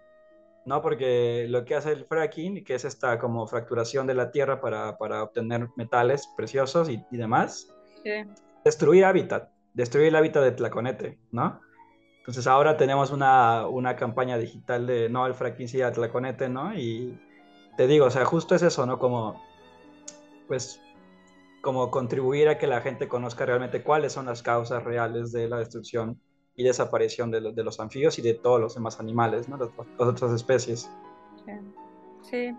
¿No? Porque lo que hace el fracking, que es esta como fracturación de la tierra para, para obtener metales preciosos y, y demás, Sí. destruir hábitat, destruir el hábitat de Tlaconete, ¿no? Entonces ahora tenemos una, una campaña digital de no al fracking, sí a Tlaconete, ¿no? Y te digo, o sea, justo es eso, ¿no? Como, pues, como contribuir a que la gente conozca realmente cuáles son las causas reales de la destrucción y desaparición de, de los anfibios y de todos los demás animales, ¿no? Las, las otras especies. Sí,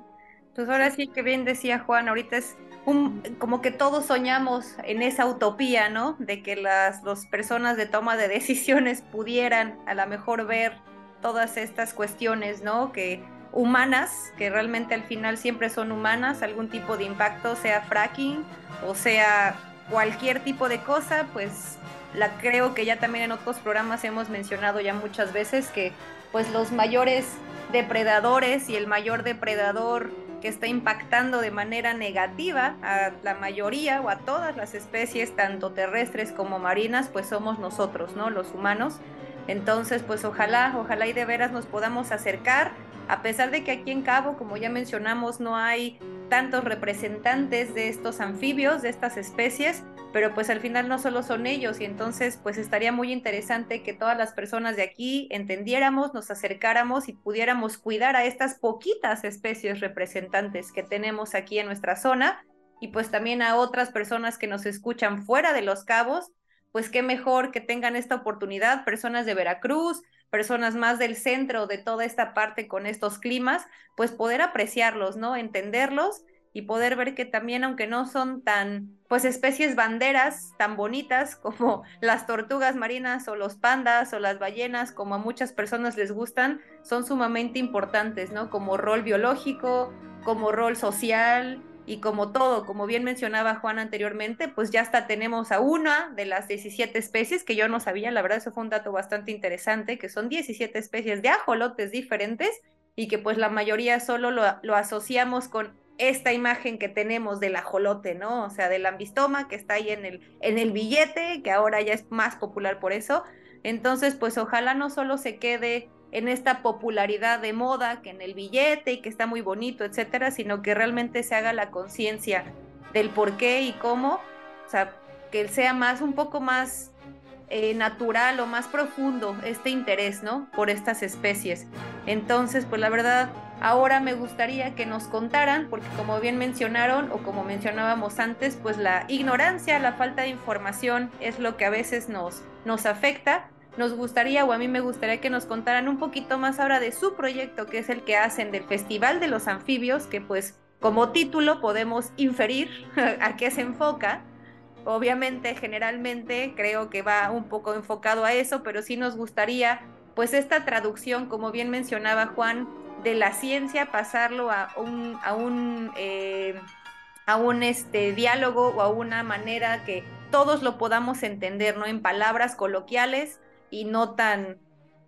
pues ahora sí que bien decía Juan, ahorita es un, como que todos soñamos en esa utopía, ¿no? De que las los personas de toma de decisiones pudieran a lo mejor ver todas estas cuestiones, ¿no? Que humanas, que realmente al final siempre son humanas, algún tipo de impacto, sea fracking o sea cualquier tipo de cosa, pues la creo que ya también en otros programas hemos mencionado ya muchas veces que pues los mayores depredadores y el mayor depredador que está impactando de manera negativa a la mayoría o a todas las especies, tanto terrestres como marinas, pues somos nosotros, ¿no? Los humanos. Entonces, pues ojalá, ojalá y de veras nos podamos acercar, a pesar de que aquí en Cabo, como ya mencionamos, no hay tantos representantes de estos anfibios, de estas especies, pero pues al final no solo son ellos y entonces pues estaría muy interesante que todas las personas de aquí entendiéramos, nos acercáramos y pudiéramos cuidar a estas poquitas especies representantes que tenemos aquí en nuestra zona y pues también a otras personas que nos escuchan fuera de los cabos, pues qué mejor que tengan esta oportunidad, personas de Veracruz, personas más del centro de toda esta parte con estos climas, pues poder apreciarlos, ¿no? Entenderlos y poder ver que también, aunque no son tan, pues especies banderas tan bonitas como las tortugas marinas o los pandas o las ballenas, como a muchas personas les gustan, son sumamente importantes, ¿no? Como rol biológico, como rol social y como todo, como bien mencionaba Juan anteriormente, pues ya hasta tenemos a una de las 17 especies que yo no sabía, la verdad eso fue un dato bastante interesante, que son 17 especies de ajolotes diferentes y que pues la mayoría solo lo, asociamos con esta imagen que tenemos del ajolote, ¿no? O sea, del ambistoma que está ahí en el, en el billete, que ahora ya es más popular por eso. Entonces, pues ojalá no solo se quede en esta popularidad de moda, que en el billete y que está muy bonito, etcétera, sino que realmente se haga la conciencia del por qué y cómo, o sea, que sea más, un poco más eh, natural o más profundo este interés, ¿no? Por estas especies. Entonces, pues la verdad, ahora me gustaría que nos contaran, porque como bien mencionaron o como mencionábamos antes, pues la ignorancia, la falta de información es lo que a veces nos, nos afecta. Nos gustaría, o a mí me gustaría que nos contaran un poquito más ahora de su proyecto, que es el que hacen del Festival de los Anfibios, que pues como título podemos inferir a qué se enfoca. Obviamente, generalmente creo que va un poco enfocado a eso, pero sí nos gustaría, pues esta traducción, como bien mencionaba Juan, de la ciencia, pasarlo a un, a un, eh, a un este, diálogo o a una manera que todos lo podamos entender, ¿no? En palabras coloquiales y no tan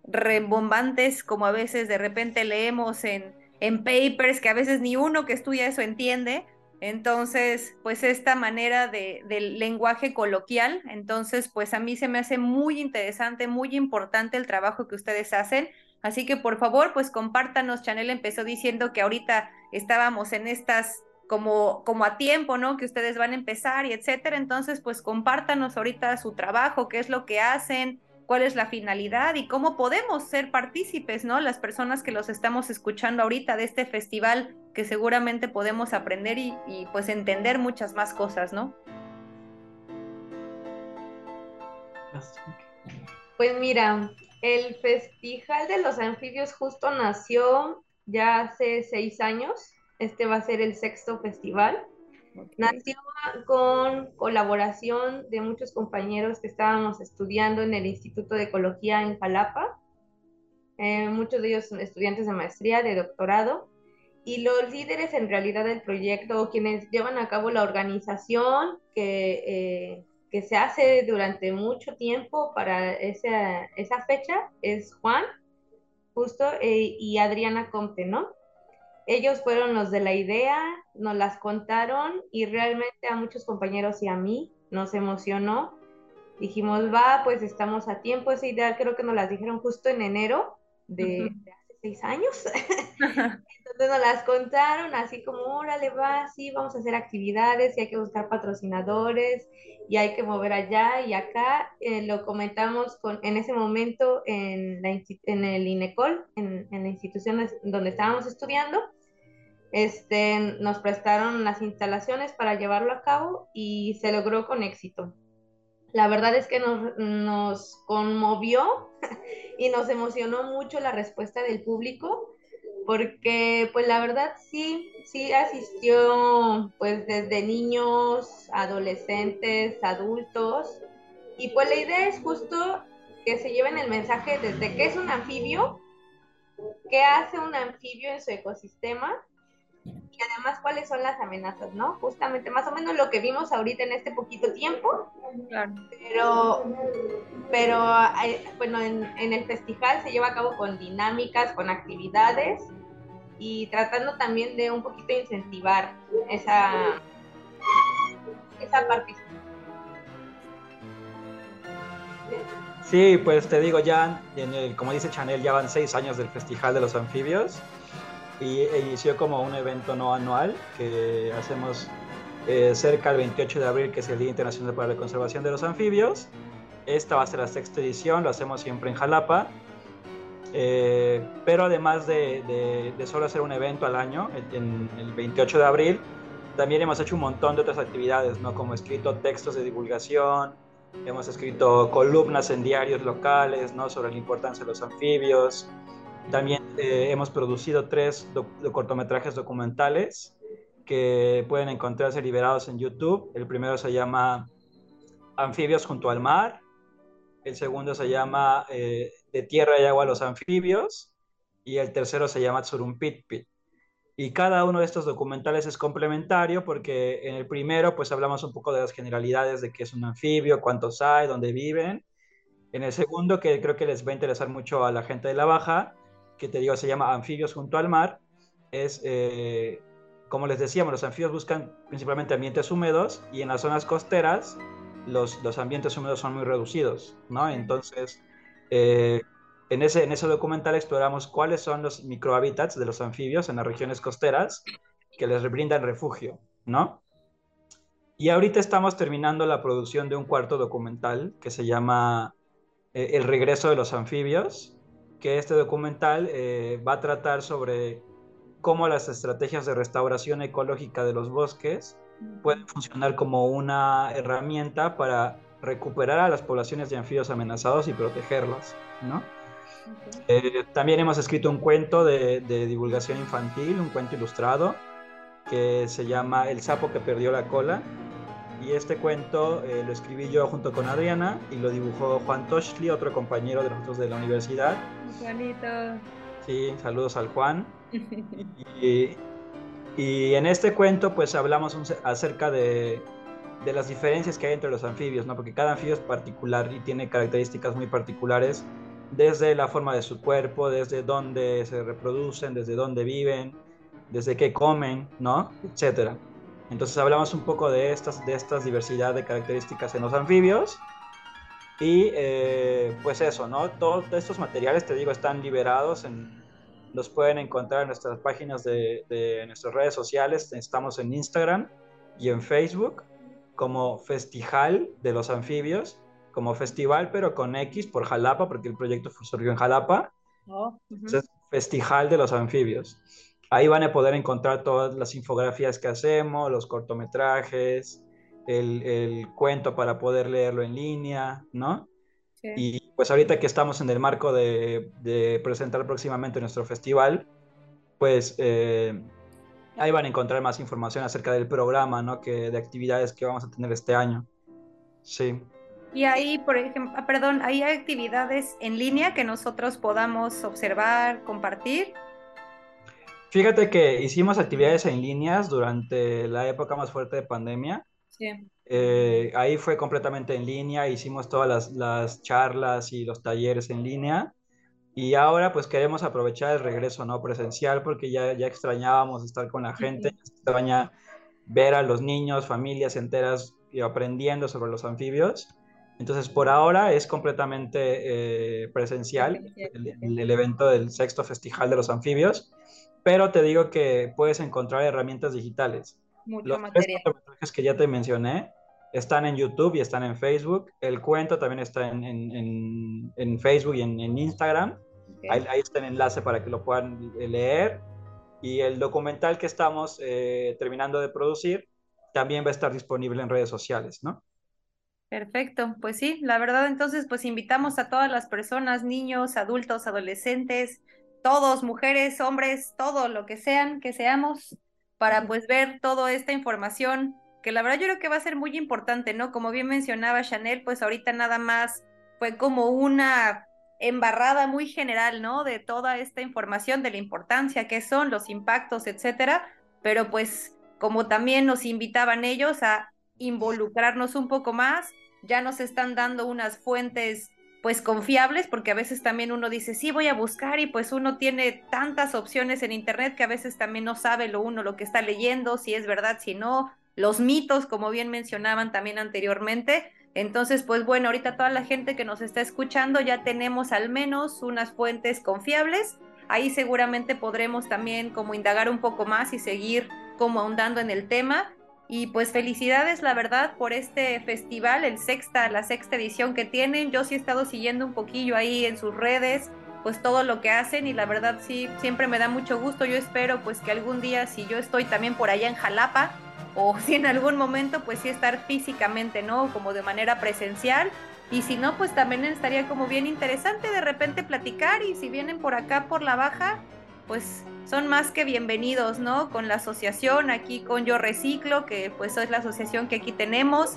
rembombantes como a veces de repente leemos en, en papers que a veces ni uno que estudia eso entiende. Entonces, pues esta manera de, del lenguaje coloquial, entonces, pues a mí se me hace muy interesante, muy importante el trabajo que ustedes hacen. Así que por favor, pues compártanos. Chanel empezó diciendo que ahorita estábamos en estas como, como a tiempo, ¿no? Que ustedes van a empezar y etcétera. Entonces, pues compártanos ahorita su trabajo, qué es lo que hacen, cuál es la finalidad y cómo podemos ser partícipes, ¿no? Las personas que los estamos escuchando ahorita de este festival, que seguramente podemos aprender y, y pues entender muchas más cosas, ¿no? Pues mira, el Festival de los Anfibios justo nació ya hace seis años. Este va a ser el sexto festival. Nació con colaboración de muchos compañeros que estábamos estudiando en el Instituto de Ecología en Jalapa. Eh, muchos de ellos son estudiantes de maestría, de doctorado. Y los líderes en realidad del proyecto, quienes llevan a cabo la organización que, eh, se hace durante mucho tiempo para esa, esa fecha, es Juan, justo, eh, y Adriana Comte, ¿no? Ellos fueron los de la idea, nos las contaron y realmente a muchos compañeros y a mí nos emocionó. Dijimos, va, pues estamos a tiempo. Esa idea creo que nos las dijeron justo en enero de, uh -huh. Seis años. Entonces nos las contaron así como, órale, va, sí, vamos a hacer actividades y hay que buscar patrocinadores y hay que mover allá y acá. Eh, lo comentamos con, en ese momento en, la, en el INECOL, en, en la institución donde estábamos estudiando. Este, nos prestaron las instalaciones para llevarlo a cabo y se logró con éxito. La verdad es que nos, nos conmovió y nos emocionó mucho la respuesta del público porque pues la verdad sí, sí asistió pues desde niños, adolescentes, adultos y pues la idea es justo que se lleven el mensaje desde qué es un anfibio, qué hace un anfibio en su ecosistema y además cuáles son las amenazas, ¿no? Justamente más o menos lo que vimos ahorita en este poquito tiempo. Claro. Pero, pero eh, bueno, en, en, el festival se lleva a cabo con dinámicas, con actividades y tratando también de un poquito incentivar esa, esa participación. Sí, pues te digo, ya, en el, como dice Chanel, ya van seis años del Festival de los Anfibios y inició como un evento no anual que hacemos eh, cerca del 28 de abril, que es el Día Internacional para la Conservación de los Anfibios. Esta va a ser la sexta edición, lo hacemos siempre en Jalapa. Eh, pero además de, de, solo hacer un evento al año, en, el 28 de abril, también hemos hecho un montón de otras actividades, ¿no? como escrito textos de divulgación, hemos escrito columnas en diarios locales ¿no? sobre la importancia de los anfibios, también eh, hemos producido tres cortometrajes documentales que pueden encontrarse liberados en YouTube. El primero se llama Anfibios junto al mar. El segundo se llama eh, De tierra y agua a los anfibios. Y el tercero se llama Tsurumpitpit. Y cada uno de estos documentales es complementario porque en el primero pues hablamos un poco de las generalidades de qué es un anfibio, cuántos hay, dónde viven. En el segundo, que creo que les va a interesar mucho a la gente de la baja, que te digo se llama Anfibios junto al mar, es, eh, como les decíamos, los anfibios buscan principalmente ambientes húmedos y en las zonas costeras los, los ambientes húmedos son muy reducidos, ¿no? Entonces, eh, en, ese, en ese documental exploramos cuáles son los microhábitats de los anfibios en las regiones costeras que les brindan refugio, ¿no? Y ahorita estamos terminando la producción de un cuarto documental que se llama eh, El regreso de los anfibios, que este documental eh, va a tratar sobre cómo las estrategias de restauración ecológica de los bosques pueden funcionar como una herramienta para recuperar a las poblaciones de anfibios amenazados y protegerlas, ¿no? Eh, también hemos escrito un cuento de, de, divulgación infantil, un cuento ilustrado, que se llama El sapo que perdió la cola, y este cuento eh, lo escribí yo junto con Adriana y lo dibujó Juan Toshli, otro compañero de nosotros de la universidad. Juanito. Sí, saludos al Juan. y, y, en este cuento pues hablamos acerca de, de, las diferencias que hay entre los anfibios, ¿no? Porque cada anfibio es particular y tiene características muy particulares desde la forma de su cuerpo, desde dónde se reproducen, desde dónde viven, desde qué comen, ¿no? Etcétera. Entonces hablamos un poco de estas, de estas diversidad de características en los anfibios. Y eh, pues eso, ¿no? Todos estos materiales, te digo, están liberados, en, los pueden encontrar en nuestras páginas de, de nuestras redes sociales. Estamos en Instagram y en Facebook como Festival de los Anfibios, como festival, pero con X por Jalapa, porque el proyecto surgió en Jalapa. Oh, Festival de los Anfibios. Ahí van a poder encontrar todas las infografías que hacemos, los cortometrajes, el, el cuento para poder leerlo en línea, ¿no? Y pues ahorita que estamos en el marco de, de presentar próximamente nuestro festival, pues eh, ahí van a encontrar más información acerca del programa, ¿no? Que, de actividades que vamos a tener este año. Sí. Y ahí, por ejemplo, ah, perdón, ¿hay actividades en línea que nosotros podamos observar, compartir? Fíjate que hicimos actividades en líneas durante la época más fuerte de pandemia. Sí. Eh, ahí fue completamente en línea, hicimos todas las, las, charlas y los talleres en línea. Y ahora pues queremos aprovechar el regreso no presencial porque ya, ya extrañábamos estar con la gente, extraña ver a los niños, familias enteras aprendiendo sobre los anfibios. Entonces, por ahora es completamente eh, presencial el, el, evento del sexto festival de los anfibios, pero te digo que puedes encontrar herramientas digitales. Mucho los material. tres que ya te mencioné están en YouTube y están en Facebook. El cuento también está en, en, en, Facebook y en, Instagram. Okay. Ahí, ahí, está el enlace para que lo puedan leer. Y el documental que estamos eh, terminando de producir también va a estar disponible en redes sociales, ¿no? Perfecto, pues sí, la verdad entonces pues invitamos a todas las personas, niños, adultos, adolescentes, todos, mujeres, hombres, todo lo que sean, que seamos, para pues ver toda esta información que la verdad yo creo que va a ser muy importante, ¿no? Como bien mencionaba Chanel, pues ahorita nada más fue como una embarrada muy general, ¿no? De toda esta información, de la importancia que son, los impactos, etcétera, pero pues como también nos invitaban ellos a involucrarnos un poco más, ya nos están dando unas fuentes pues confiables, porque a veces también uno dice, sí, voy a buscar y pues uno tiene tantas opciones en Internet que a veces también no sabe lo uno lo que está leyendo, si es verdad, si no, los mitos, como bien mencionaban también anteriormente. Entonces, pues bueno, ahorita toda la gente que nos está escuchando ya tenemos al menos unas fuentes confiables. Ahí seguramente podremos también como indagar un poco más y seguir como ahondando en el tema. Y pues felicidades, la verdad, por este festival, el sexta, la sexta edición que tienen. Yo sí he estado siguiendo un poquillo ahí en sus redes, pues todo lo que hacen y la verdad sí, siempre me da mucho gusto. Yo espero pues que algún día, si yo estoy también por allá en Jalapa, o si en algún momento pues sí estar físicamente, ¿no? Como de manera presencial. Y si no, pues también estaría como bien interesante de repente platicar y si vienen por acá por la baja, pues son más que bienvenidos, ¿no? Con la asociación, aquí con Yo Reciclo, que pues es la asociación que aquí tenemos,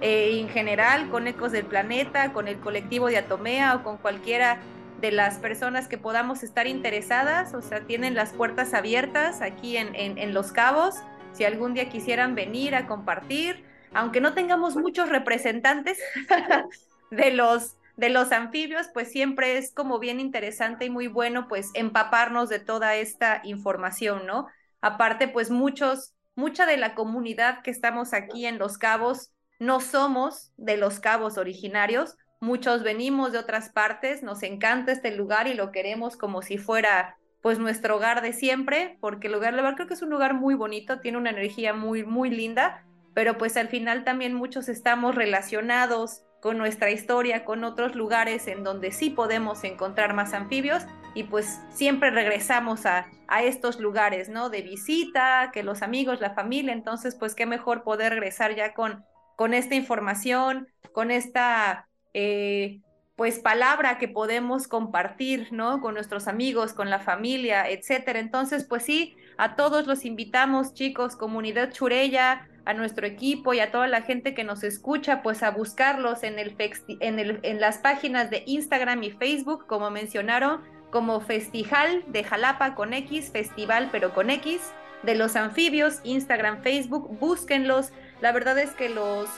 eh, en general con Ecos del Planeta, con el colectivo de Atomea o con cualquiera de las personas que podamos estar interesadas, o sea, tienen las puertas abiertas aquí en, Los Cabos si algún día quisieran venir a compartir, aunque no tengamos muchos representantes de los de los anfibios, pues siempre es como bien interesante y muy bueno pues empaparnos de toda esta información, ¿no? Aparte, pues muchos, mucha de la comunidad que estamos aquí en Los Cabos no somos de Los Cabos originarios, muchos venimos de otras partes, nos encanta este lugar y lo queremos como si fuera pues nuestro hogar de siempre, porque el lugar, creo que es un lugar muy bonito, tiene una energía muy, muy linda, pero pues al final también muchos estamos relacionados con nuestra historia, con otros lugares en donde sí podemos encontrar más anfibios y pues siempre regresamos a, a estos lugares, ¿no? De visita, que los amigos, la familia, entonces pues qué mejor poder regresar ya con, con esta información, con esta... Eh, pues palabra que podemos compartir, ¿no? Con nuestros amigos, con la familia, etcétera. Entonces, pues sí, a todos los invitamos, chicos, comunidad Churella, a nuestro equipo y a toda la gente que nos escucha, pues a buscarlos en, el, en, el, en las páginas de Instagram y Facebook, como mencionaron, como Festival de Jalapa con X, Festival pero con X, de los anfibios, Instagram, Facebook, búsquenlos. La verdad es que los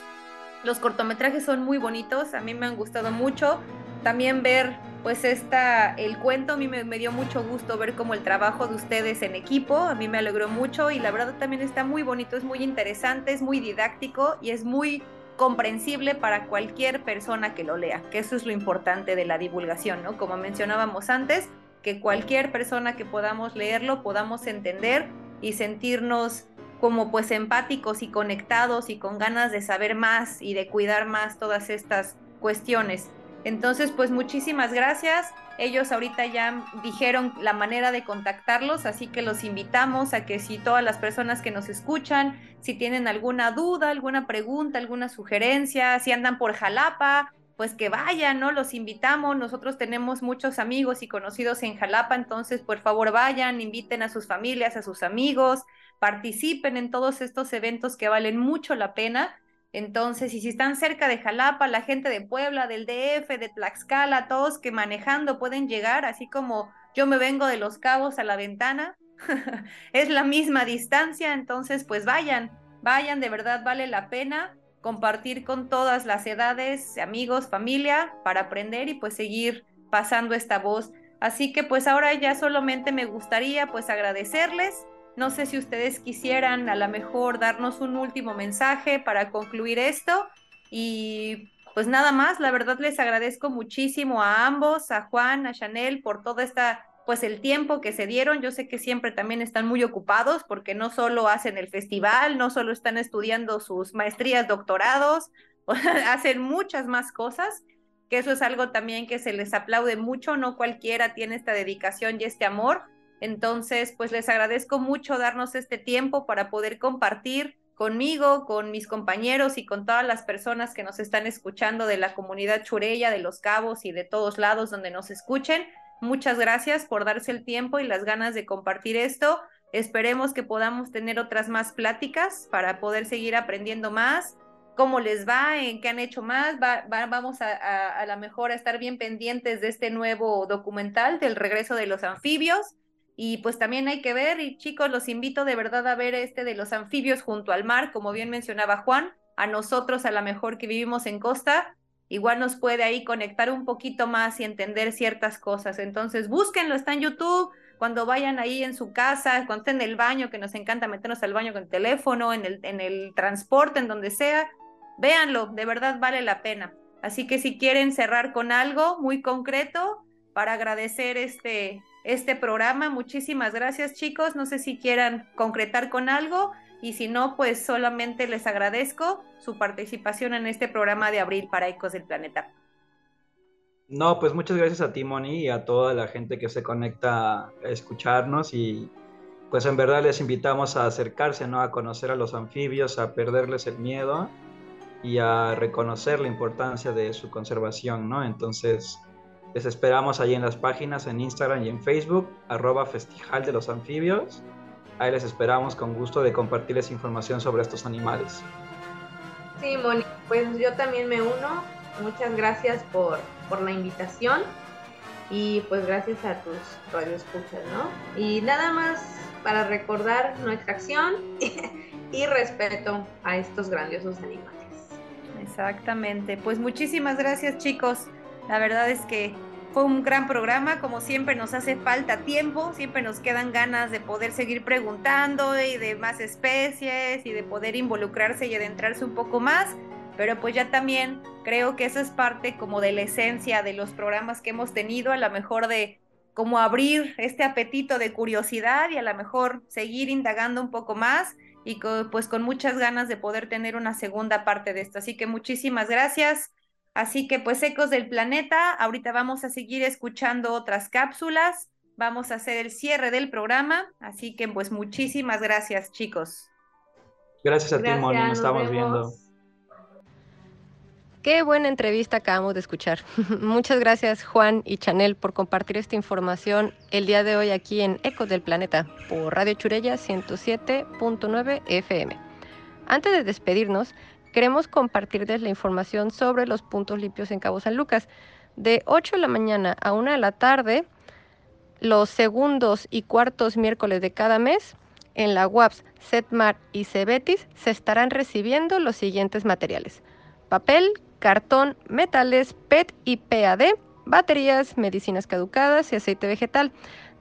los cortometrajes son muy bonitos, a mí me han gustado mucho. También ver pues esta, el cuento, a mí me, dio mucho gusto ver como el trabajo de ustedes en equipo, a mí me alegró mucho y la verdad también está muy bonito, es muy interesante, es muy didáctico y es muy comprensible para cualquier persona que lo lea, que eso es lo importante de la divulgación, ¿no? Como mencionábamos antes, que cualquier persona que podamos leerlo podamos entender y sentirnos como pues empáticos y conectados y con ganas de saber más y de cuidar más todas estas cuestiones. Entonces, pues muchísimas gracias. Ellos ahorita ya dijeron la manera de contactarlos, así que los invitamos a que si todas las personas que nos escuchan, si tienen alguna duda, alguna pregunta, alguna sugerencia, si andan por Jalapa, pues que vayan, ¿no? Los invitamos. Nosotros tenemos muchos amigos y conocidos en Jalapa, entonces por favor vayan, inviten a sus familias, a sus amigos participen en todos estos eventos que valen mucho la pena. Entonces, y si están cerca de Jalapa, la gente de Puebla, del DF, de Tlaxcala, todos que manejando pueden llegar, así como yo me vengo de Los Cabos a la ventana, es la misma distancia, entonces pues vayan, vayan, de verdad vale la pena compartir con todas las edades, amigos, familia, para aprender y pues seguir pasando esta voz. Así que pues ahora ya solamente me gustaría pues agradecerles no sé si ustedes quisieran a lo mejor darnos un último mensaje para concluir esto y pues nada más, la verdad les agradezco muchísimo a ambos, a Juan, a Chanel, por toda esta pues el tiempo que se dieron. Yo sé que siempre también están muy ocupados porque no solo hacen el festival, no solo están estudiando sus maestrías, doctorados, hacen muchas más cosas, que eso es algo también que se les aplaude mucho, no cualquiera tiene esta dedicación y este amor. Entonces, pues les agradezco mucho darnos este tiempo para poder compartir conmigo, con mis compañeros y con todas las personas que nos están escuchando de la comunidad churella, de los cabos y de todos lados donde nos escuchen. Muchas gracias por darse el tiempo y las ganas de compartir esto. Esperemos que podamos tener otras más pláticas para poder seguir aprendiendo más, cómo les va, qué han hecho más. vamos a la mejor a estar bien pendientes de este nuevo documental del regreso de los anfibios. Y pues también hay que ver, y chicos, los invito de verdad a ver este de los anfibios junto al mar, como bien mencionaba Juan, a nosotros a la mejor que vivimos en costa, igual nos puede ahí conectar un poquito más y entender ciertas cosas. Entonces, búsquenlo, está en YouTube, cuando vayan ahí en su casa, cuando estén en el baño, que nos encanta meternos al baño con el teléfono, en el, en el transporte, en donde sea, véanlo, de verdad vale la pena. Así que si quieren cerrar con algo muy concreto para agradecer este, este programa, muchísimas gracias chicos, no sé si quieran concretar con algo y si no, pues solamente les agradezco su participación en este programa de Abril para Ecos del Planeta. No, pues muchas gracias a ti, Moni, y a toda la gente que se conecta a escucharnos y pues en verdad les invitamos a acercarse, ¿no? A conocer a los anfibios, a perderles el miedo y a reconocer la importancia de su conservación, ¿no? Entonces, les esperamos ahí en las páginas, en Instagram y en Facebook, arroba Festival de los Anfibios. Ahí les esperamos con gusto de compartirles información sobre estos animales. Sí, Moni, pues yo también me uno. Muchas gracias por, por la invitación y pues gracias a tus radioescuchas, ¿no? Y nada más para recordar nuestra acción y respeto a estos grandiosos animales. Exactamente. Pues muchísimas gracias, chicos. La verdad es que fue un gran programa, como siempre nos hace falta tiempo, siempre nos quedan ganas de poder seguir preguntando y de más especies y de poder involucrarse y adentrarse un poco más, pero pues ya también creo que eso es parte como de la esencia de los programas que hemos tenido, a lo mejor de como abrir este apetito de curiosidad y a lo mejor seguir indagando un poco más y pues con muchas ganas de poder tener una segunda parte de esto. Así que muchísimas gracias. Así que pues ecos del planeta, ahorita vamos a seguir escuchando otras cápsulas, vamos a hacer el cierre del programa, así que pues muchísimas gracias chicos. Gracias a ti, Moni, nos estamos viendo. Qué buena entrevista acabamos de escuchar. Muchas gracias Juan y Chanel por compartir esta información el día de hoy aquí en Ecos del Planeta por Radio Churella 107.9 FM. Antes de despedirnos, queremos compartirles la información sobre los puntos limpios en Cabo San Lucas. De 8 de la mañana a 1 de la tarde, los segundos y cuartos miércoles de cada mes, en la UAPS, Setmar y Cebetis se estarán recibiendo los siguientes materiales. Papel, cartón, metales, PET y PAD, baterías, medicinas caducadas y aceite vegetal.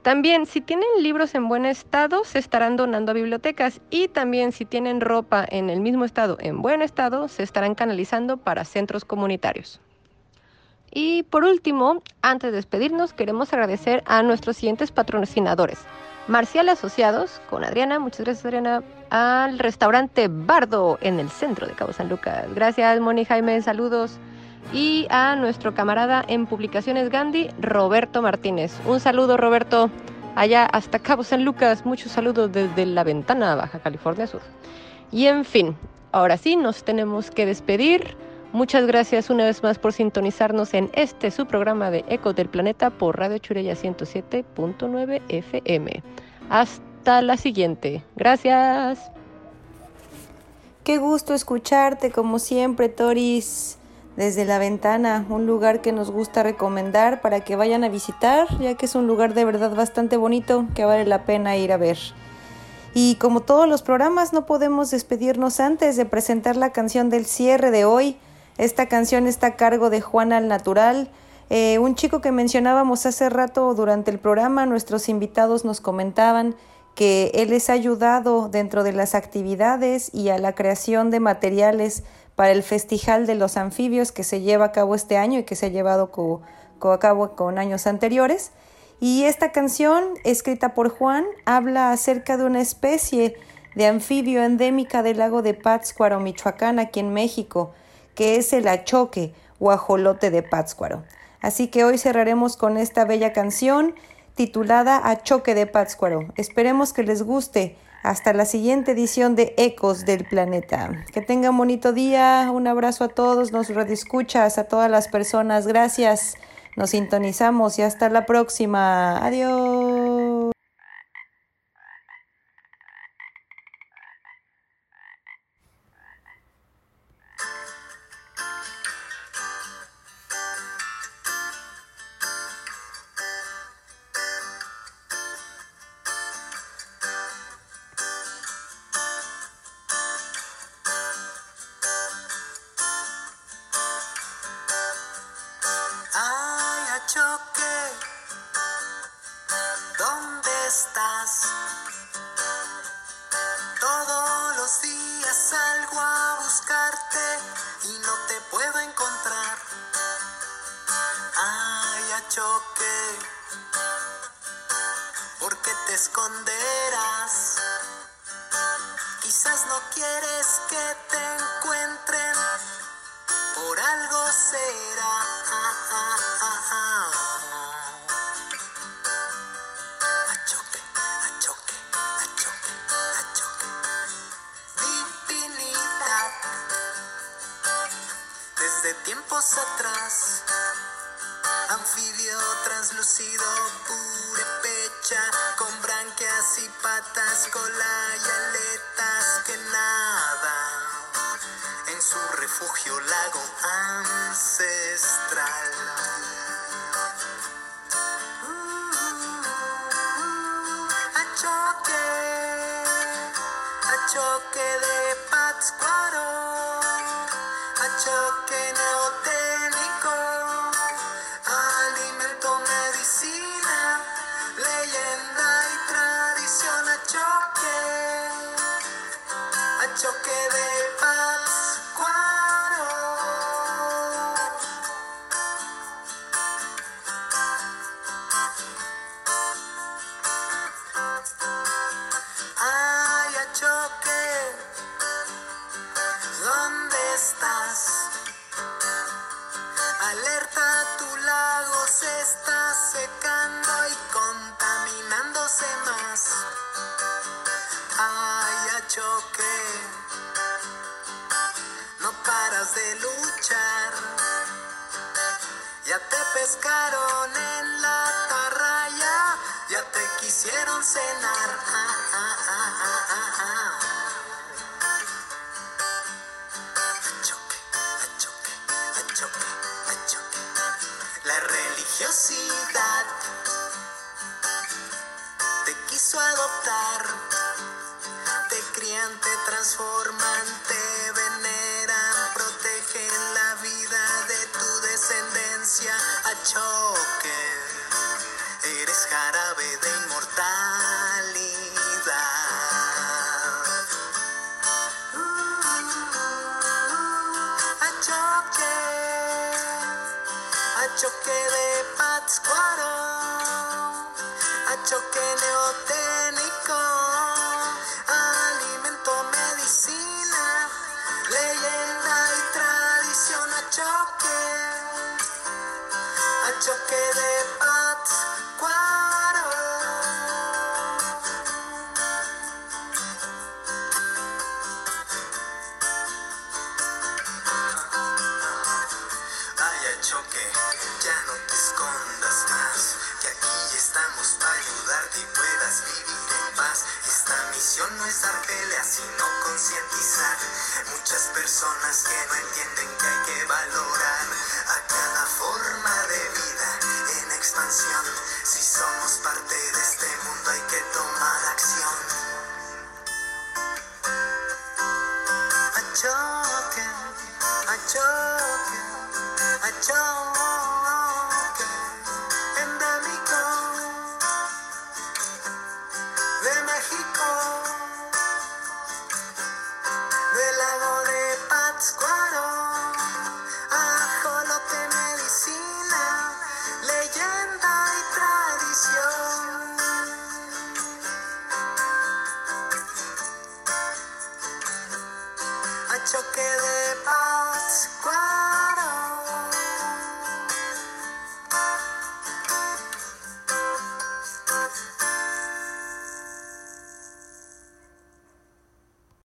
También, si tienen libros en buen estado, se estarán donando a bibliotecas y también si tienen ropa en el mismo estado, en buen estado, se estarán canalizando para centros comunitarios. Y por último, antes de despedirnos, queremos agradecer a nuestros siguientes patrocinadores. Marcial Asociados, con Adriana, muchas gracias Adriana, al restaurante Bardo en el centro de Cabo San Lucas. Gracias Moni Jaime, saludos y a nuestro camarada en Publicaciones Gandhi, Roberto Martínez. Un saludo, Roberto, allá hasta Cabo San Lucas. Muchos saludos desde la ventana Baja California Sur. Y en fin, ahora sí, nos tenemos que despedir. Muchas gracias una vez más por sintonizarnos en este su programa de Ecos del Planeta por Radio Churella 107.9 FM. Hasta la siguiente. Gracias. Qué gusto escucharte como siempre, Toris desde la ventana, un lugar que nos gusta recomendar para que vayan a visitar, ya que es un lugar de verdad bastante bonito que vale la pena ir a ver. Y como todos los programas, no podemos despedirnos antes de presentar la canción del cierre de hoy. Esta canción está a cargo de Juan al Natural, eh, un chico que mencionábamos hace rato durante el programa. Nuestros invitados nos comentaban que él les ha ayudado dentro de las actividades y a la creación de materiales para el Festival de los Anfibios que se lleva a cabo este año y que se ha llevado a cabo con años anteriores. Y esta canción, escrita por Juan, habla acerca de una especie de anfibio endémica del lago de Pátzcuaro, Michoacán, aquí en México, que es el achoque o ajolote de Pátzcuaro. Así que hoy cerraremos con esta bella canción titulada Achoque de Pátzcuaro. Esperemos que les guste. Hasta la siguiente edición de Ecos del Planeta. Que tengan bonito día. Un abrazo a todos, nos redescuchas, a todas las personas. Gracias. Nos sintonizamos y hasta la próxima. Adiós. Quizás no quieres que te encuentren, por algo será. A choque, a choque, a choque, a choque. Divinidad, desde tiempos atrás, anfibio translúcido, purepecha y patas, cola y aletas que nada en su refugio lago ancestral. a choque, a choque de Pátzcuaro, a choque te transforman, te veneran, protegen la vida de tu descendencia a choque. Eres jarabe de inmortalidad. choque, a choque de Pátzcuaro, a choque neoténico. Sino concientizar. Muchas personas que no entienden que hay que valorar